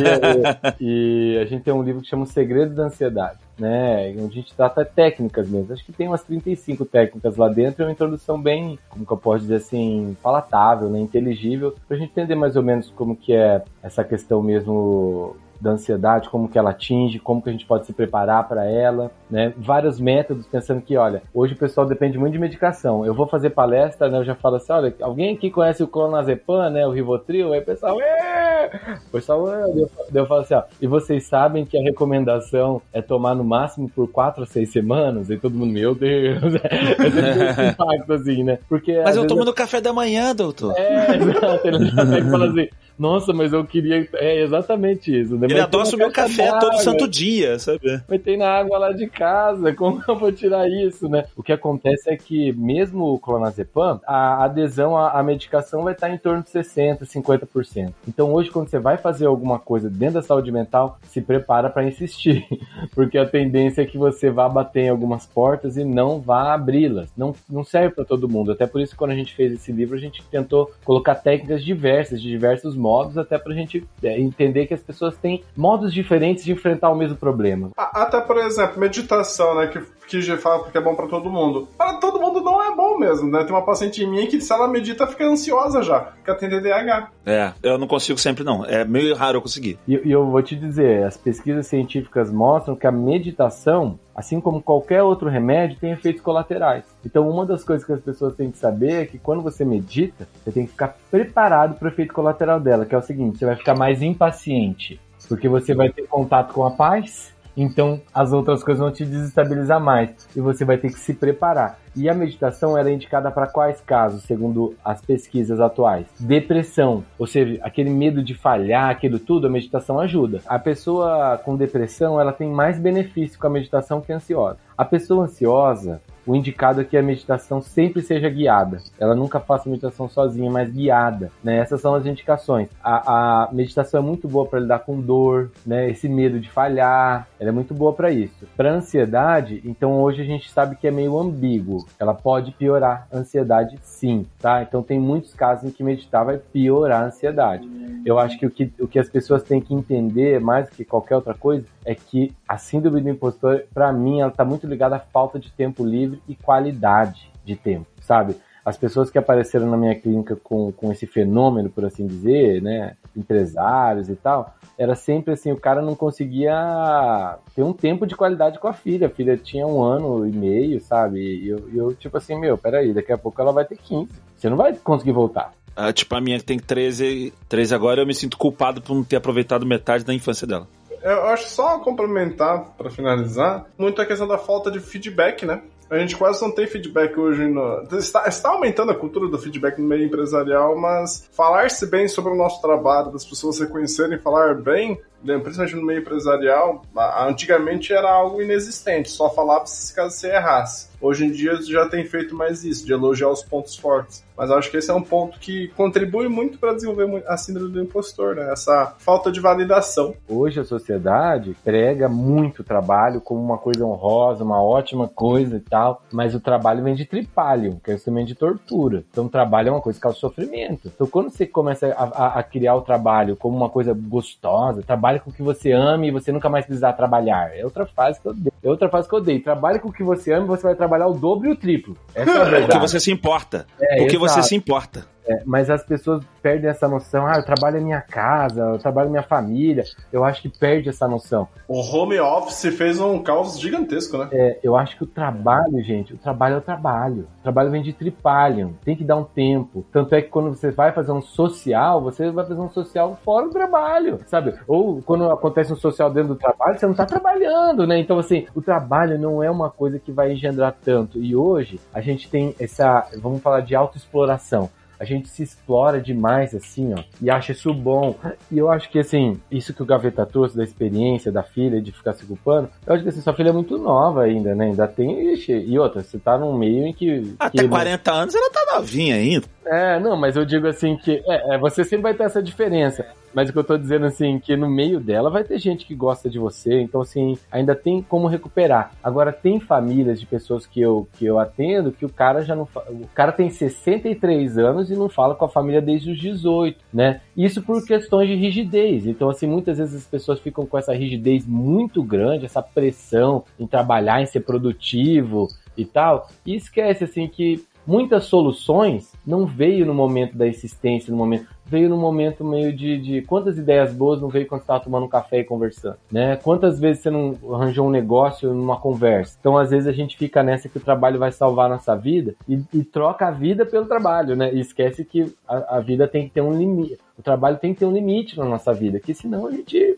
e, e, a gente tem um livro que chama O Segredo da Ansiedade, né? Onde a gente trata técnicas mesmo. Acho que tem umas 35 técnicas lá dentro e uma introdução bem, como que eu posso dizer assim, palatável, né? Inteligível, pra gente entender mais ou menos como que é essa questão mesmo da ansiedade, como que ela atinge, como que a gente pode se preparar para ela, né? Vários métodos, pensando que, olha, hoje o pessoal depende muito de medicação. Eu vou fazer palestra, né? Eu já falo assim, olha, alguém aqui conhece o clonazepam, né? O Rivotril? Aí o pessoal, é! O pessoal! Eu, eu falo assim, ó, e vocês sabem que a recomendação é tomar no máximo por quatro a seis semanas? E todo mundo, meu Deus, é, é impacto assim, né? Porque, Mas eu tomo eu... no café da manhã, doutor. É, exato. Ele fala assim, nossa, mas eu queria. É exatamente isso. Né? Ele adoça o meu café todo santo dia, sabe? Mas tem na água lá de casa, como eu vou tirar isso, né? O que acontece é que, mesmo o clonazepam, a adesão à, medicação vai estar em torno de 60%, 50%. Então, hoje, quando você vai fazer alguma coisa dentro da saúde mental, se prepara para insistir, porque a tendência é que você vá bater em algumas portas e não vá abri-las. Não, não serve para todo mundo. Até por isso, quando a gente fez esse livro, a gente tentou colocar técnicas diversas, de diversos modos, até pra gente é, entender que as pessoas têm modos diferentes de enfrentar o mesmo problema. Até, por exemplo, meditação, né? Que, que já fala que é bom para todo mundo. Para todo mundo não é bom mesmo, né? Tem uma paciente minha que se ela medita fica ansiosa já, porque tem TDAH. É, eu não consigo sempre não. É meio raro eu conseguir. E, e eu vou te dizer, as pesquisas científicas mostram que a meditação assim como qualquer outro remédio, tem efeitos colaterais. Então, uma das coisas que as pessoas têm que saber é que quando você medita, você tem que ficar preparado para o efeito colateral dela, que é o seguinte: você vai ficar mais impaciente, porque você vai ter contato com a paz então as outras coisas vão te desestabilizar mais e você vai ter que se preparar. E a meditação era é indicada para quais casos, segundo as pesquisas atuais? Depressão, ou seja, aquele medo de falhar, aquilo tudo, a meditação ajuda. A pessoa com depressão, ela tem mais benefício com a meditação que ansiosa. A pessoa ansiosa, o indicado é que a meditação sempre seja guiada. Ela nunca faça meditação sozinha, mas guiada. Né? Essas são as indicações. A, a meditação é muito boa para lidar com dor, né? esse medo de falhar. Ela é muito boa para isso. Para ansiedade, então hoje a gente sabe que é meio ambíguo. Ela pode piorar a ansiedade, sim, tá? Então tem muitos casos em que meditar vai piorar a ansiedade. Eu acho que o que, o que as pessoas têm que entender mais que qualquer outra coisa é que a síndrome do impostor, para mim, ela está muito ligada à falta de tempo livre e qualidade de tempo, sabe? As pessoas que apareceram na minha clínica com, com esse fenômeno, por assim dizer, né, empresários e tal, era sempre assim, o cara não conseguia ter um tempo de qualidade com a filha. A filha tinha um ano e meio, sabe? E eu, eu tipo assim, meu, peraí, daqui a pouco ela vai ter 15. Você não vai conseguir voltar. Ah, tipo, a minha que tem 13, 13 agora, eu me sinto culpado por não ter aproveitado metade da infância dela. Eu acho só complementar, para finalizar, muito a questão da falta de feedback, né? A gente quase não tem feedback hoje. No... Está, está aumentando a cultura do feedback no meio empresarial, mas falar-se bem sobre o nosso trabalho, das pessoas reconhecerem falar bem, né, principalmente no meio empresarial, antigamente era algo inexistente, só falava se caso você errasse. Hoje em dia já tem feito mais isso, de elogiar os pontos fortes. Mas acho que esse é um ponto que contribui muito para desenvolver a síndrome do impostor, né? Essa falta de validação. Hoje a sociedade prega muito o trabalho como uma coisa honrosa, uma ótima coisa e tal, mas o trabalho vem de tripalho, que é também de tortura. Então o trabalho é uma coisa que causa sofrimento. Então quando você começa a, a, a criar o trabalho como uma coisa gostosa, trabalhe com o que você ama e você nunca mais precisar trabalhar. É outra fase que eu odeio. É outra fase que eu odeio. Trabalhe com o que você ama e você vai trabalhar o dobro e o triplo. Essa é a verdade. Porque você se importa. É, Porque exato. Você se importa. É, mas as pessoas perdem essa noção. Ah, eu trabalho em minha casa, eu trabalho em minha família. Eu acho que perde essa noção. O home office fez um caos gigantesco, né? É, eu acho que o trabalho, gente, o trabalho é o trabalho. O trabalho vem de tripalho. Tem que dar um tempo. Tanto é que quando você vai fazer um social, você vai fazer um social fora do trabalho, sabe? Ou quando acontece um social dentro do trabalho, você não tá trabalhando, né? Então, assim, o trabalho não é uma coisa que vai engendrar tanto. E hoje a gente tem essa, vamos falar de autoexploração a gente se explora demais, assim, ó, e acha isso bom. E eu acho que, assim, isso que o Gaveta trouxe da experiência da filha, de ficar se culpando, eu acho que, assim, sua filha é muito nova ainda, né? Ainda tem, ixi, e outra, você tá num meio em que... Até que 40 não... anos ela tá novinha ainda. É, não, mas eu digo assim que é, é, você sempre vai ter essa diferença. Mas o que eu tô dizendo assim, que no meio dela vai ter gente que gosta de você, então assim, ainda tem como recuperar. Agora tem famílias de pessoas que eu que eu atendo que o cara já não o cara tem 63 anos e não fala com a família desde os 18, né? Isso por questões de rigidez. Então assim, muitas vezes as pessoas ficam com essa rigidez muito grande, essa pressão em trabalhar, em ser produtivo e tal, e esquece assim que muitas soluções não veio no momento da existência, no momento veio num momento meio de, de quantas ideias boas não veio quando você estava tomando um café e conversando, né? Quantas vezes você não arranjou um negócio numa conversa? Então, às vezes a gente fica nessa que o trabalho vai salvar a nossa vida e, e troca a vida pelo trabalho, né? E esquece que a, a vida tem que ter um limite o trabalho tem que ter um limite na nossa vida, que senão a gente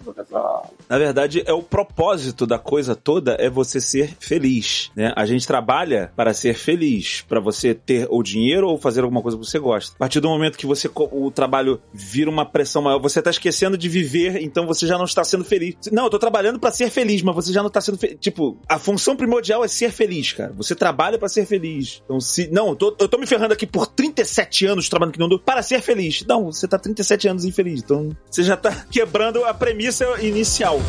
Na verdade, é o propósito da coisa toda é você ser feliz, né? A gente trabalha para ser feliz, para você ter o dinheiro ou fazer alguma coisa que você gosta. A partir do momento que você o trabalho vira uma pressão maior, você está esquecendo de viver, então você já não está sendo feliz. Não, eu tô trabalhando para ser feliz, mas você já não está sendo feliz. Tipo, a função primordial é ser feliz, cara. Você trabalha para ser feliz. Então, se não, eu tô, eu tô me ferrando aqui por 37 anos trabalhando que não dou para ser feliz. Não, você tá 37 17 anos infeliz. Então você já tá quebrando a premissa inicial.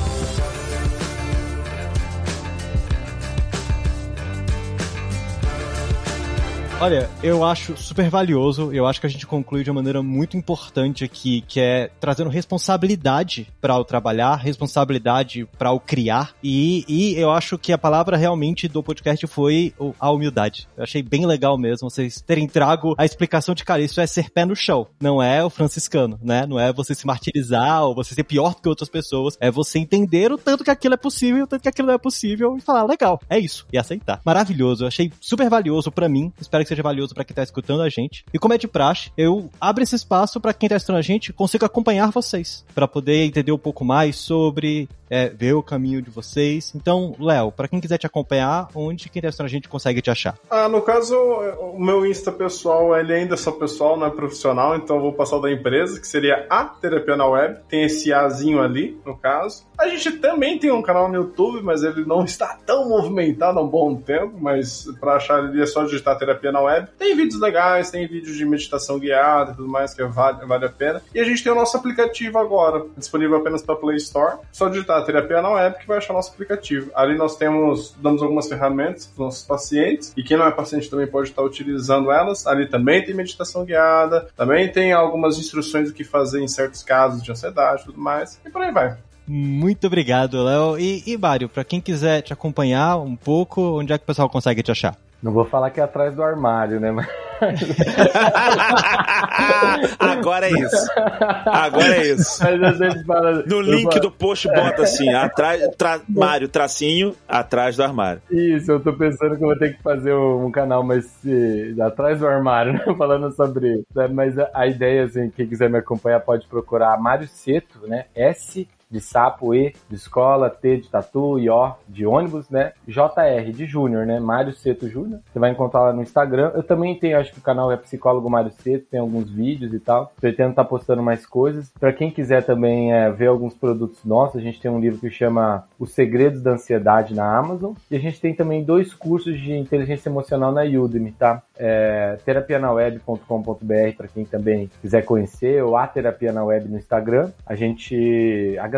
Olha, eu acho super valioso. Eu acho que a gente conclui de uma maneira muito importante aqui, que é trazendo responsabilidade para o trabalhar, responsabilidade para o criar. E, e eu acho que a palavra realmente do podcast foi a humildade. Eu achei bem legal mesmo vocês terem trago a explicação de, cara, isso é ser pé no chão. Não é o franciscano, né? Não é você se martirizar ou você ser pior do que outras pessoas. É você entender o tanto que aquilo é possível, o tanto que aquilo não é possível e falar, legal, é isso. E aceitar. Maravilhoso. Eu achei super valioso para mim. Espero que seja valioso para quem tá escutando a gente. E como é de praxe, eu abro esse espaço para quem tá escutando a gente consiga acompanhar vocês, para poder entender um pouco mais sobre, é, ver o caminho de vocês. Então, Léo, para quem quiser te acompanhar, onde escutando a gente consegue te achar? Ah, no caso, o meu Insta pessoal, ele ainda é só pessoal, não é profissional, então eu vou passar da empresa, que seria a Terapia na Web. Tem esse Azinho ali, no caso. A gente também tem um canal no YouTube, mas ele não está tão movimentado há um bom tempo, mas para achar ele é só digitar Terapia na Web. Tem vídeos legais, tem vídeos de meditação guiada e tudo mais que vale, vale a pena. E a gente tem o nosso aplicativo agora, disponível apenas para Play Store. Só digitar Terapia na Web que vai achar nosso aplicativo. Ali nós temos, damos algumas ferramentas para os nossos pacientes, e quem não é paciente também pode estar utilizando elas. Ali também tem meditação guiada, também tem algumas instruções do que fazer em certos casos de ansiedade e tudo mais. E por aí vai. Muito obrigado, Léo. E, e Mário, para quem quiser te acompanhar um pouco, onde é que o pessoal consegue te achar? Não vou falar que é atrás do armário, né? Mas... Agora é isso. Agora é isso. Fala, no link falo... do post bota assim, atrás, tra, Mário, tracinho, atrás do armário. Isso, eu tô pensando que eu vou ter que fazer um canal mais atrás do armário, né? falando sobre isso. Mas a, a ideia, assim, quem quiser me acompanhar pode procurar Mário Seto, né? S de sapo, E de escola, T de tatu e O de ônibus, né? JR de Júnior, né? Mário Seto Júnior. Você vai encontrar lá no Instagram. Eu também tenho, acho que o canal é Psicólogo Mário Seto, tem alguns vídeos e tal. Pretendo estar tá postando mais coisas. Para quem quiser também é, ver alguns produtos nossos, a gente tem um livro que chama Os Segredos da Ansiedade na Amazon. E a gente tem também dois cursos de inteligência emocional na Udemy, tá? É, terapianaweb.com.br para quem também quiser conhecer, ou a Terapia na Web no Instagram. A gente agradece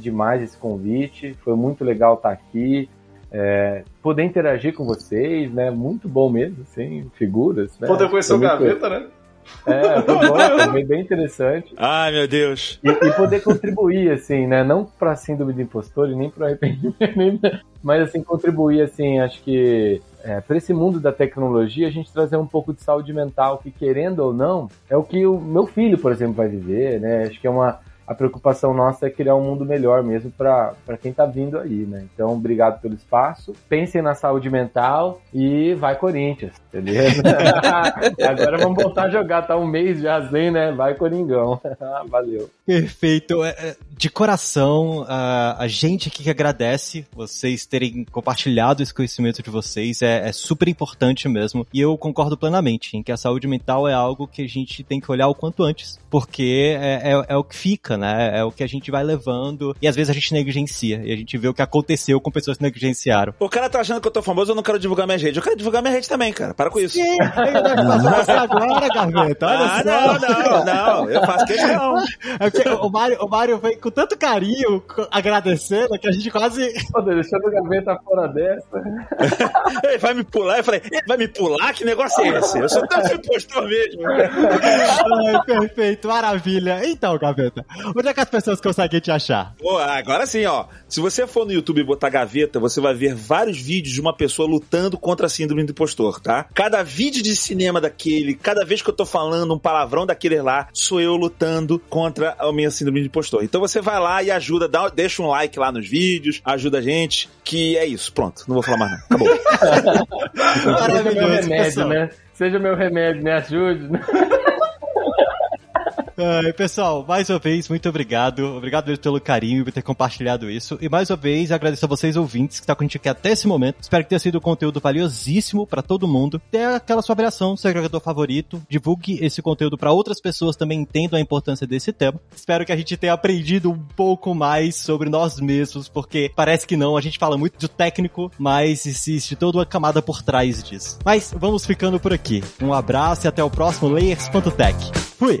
demais esse convite, foi muito legal estar aqui. É, poder interagir com vocês, né? Muito bom mesmo, assim, figuras. Né? Poder conhecer o Gaveta, né? É, foi bom, foi bem interessante. Ai, meu Deus. E, e poder contribuir, assim, né? Não pra síndrome de impostor e nem pro arrependimento, mas, assim, contribuir, assim, acho que é, para esse mundo da tecnologia, a gente trazer um pouco de saúde mental, que querendo ou não, é o que o meu filho, por exemplo, vai viver, né? Acho que é uma, a preocupação nossa é criar um mundo melhor mesmo para quem está vindo aí, né? Então, obrigado pelo espaço. Pensem na saúde mental e vai Corinthians, beleza? Agora vamos voltar a jogar, tá um mês já assim, né? Vai Coringão. Valeu. Perfeito. É, é, de coração, a gente aqui que agradece vocês terem compartilhado esse conhecimento de vocês. É, é super importante mesmo. E eu concordo plenamente em que a saúde mental é algo que a gente tem que olhar o quanto antes, porque é, é, é o que fica, né? É o que a gente vai levando e às vezes a gente negligencia. E a gente vê o que aconteceu com pessoas que negligenciaram. O cara tá achando que eu tô famoso, eu não quero divulgar minha rede. Eu quero divulgar minha rede também, cara. Para com isso. Sim, você agora, Gaveta. Olha ah, só. não, não, não. Eu faço questão. É o Mário, o Mário vem com tanto carinho, agradecendo, que a gente quase. Pô, deixando a gaveta fora dessa. ele vai me pular. Eu falei, ele vai me pular? Que negócio é esse? Eu sou tão impostor mesmo. Ai, perfeito, maravilha. Então, gaveta, onde é que as pessoas conseguem te achar? Pô, agora sim, ó. Se você for no YouTube e botar gaveta, você vai ver vários vídeos de uma pessoa lutando contra a síndrome do impostor, tá? Cada vídeo de cinema daquele, cada vez que eu tô falando um palavrão daquele lá, sou eu lutando contra a minha síndrome de impostor. Então você vai lá e ajuda, dá, deixa um like lá nos vídeos, ajuda a gente, que é isso. Pronto, não vou falar mais não. Acabou. Seja meu remédio, pessoal. né? Seja meu remédio, me ajude. Pessoal, mais uma vez, muito obrigado. Obrigado pelo carinho e por ter compartilhado isso. E mais uma vez, agradeço a vocês ouvintes que estão com a gente aqui até esse momento. Espero que tenha sido um conteúdo valiosíssimo para todo mundo. Dê aquela sua avaliação, seu agregador favorito. Divulgue esse conteúdo para outras pessoas também entendam a importância desse tema. Espero que a gente tenha aprendido um pouco mais sobre nós mesmos, porque parece que não. A gente fala muito do técnico, mas existe toda uma camada por trás disso. Mas vamos ficando por aqui. Um abraço e até o próximo Layers.tech. Fui!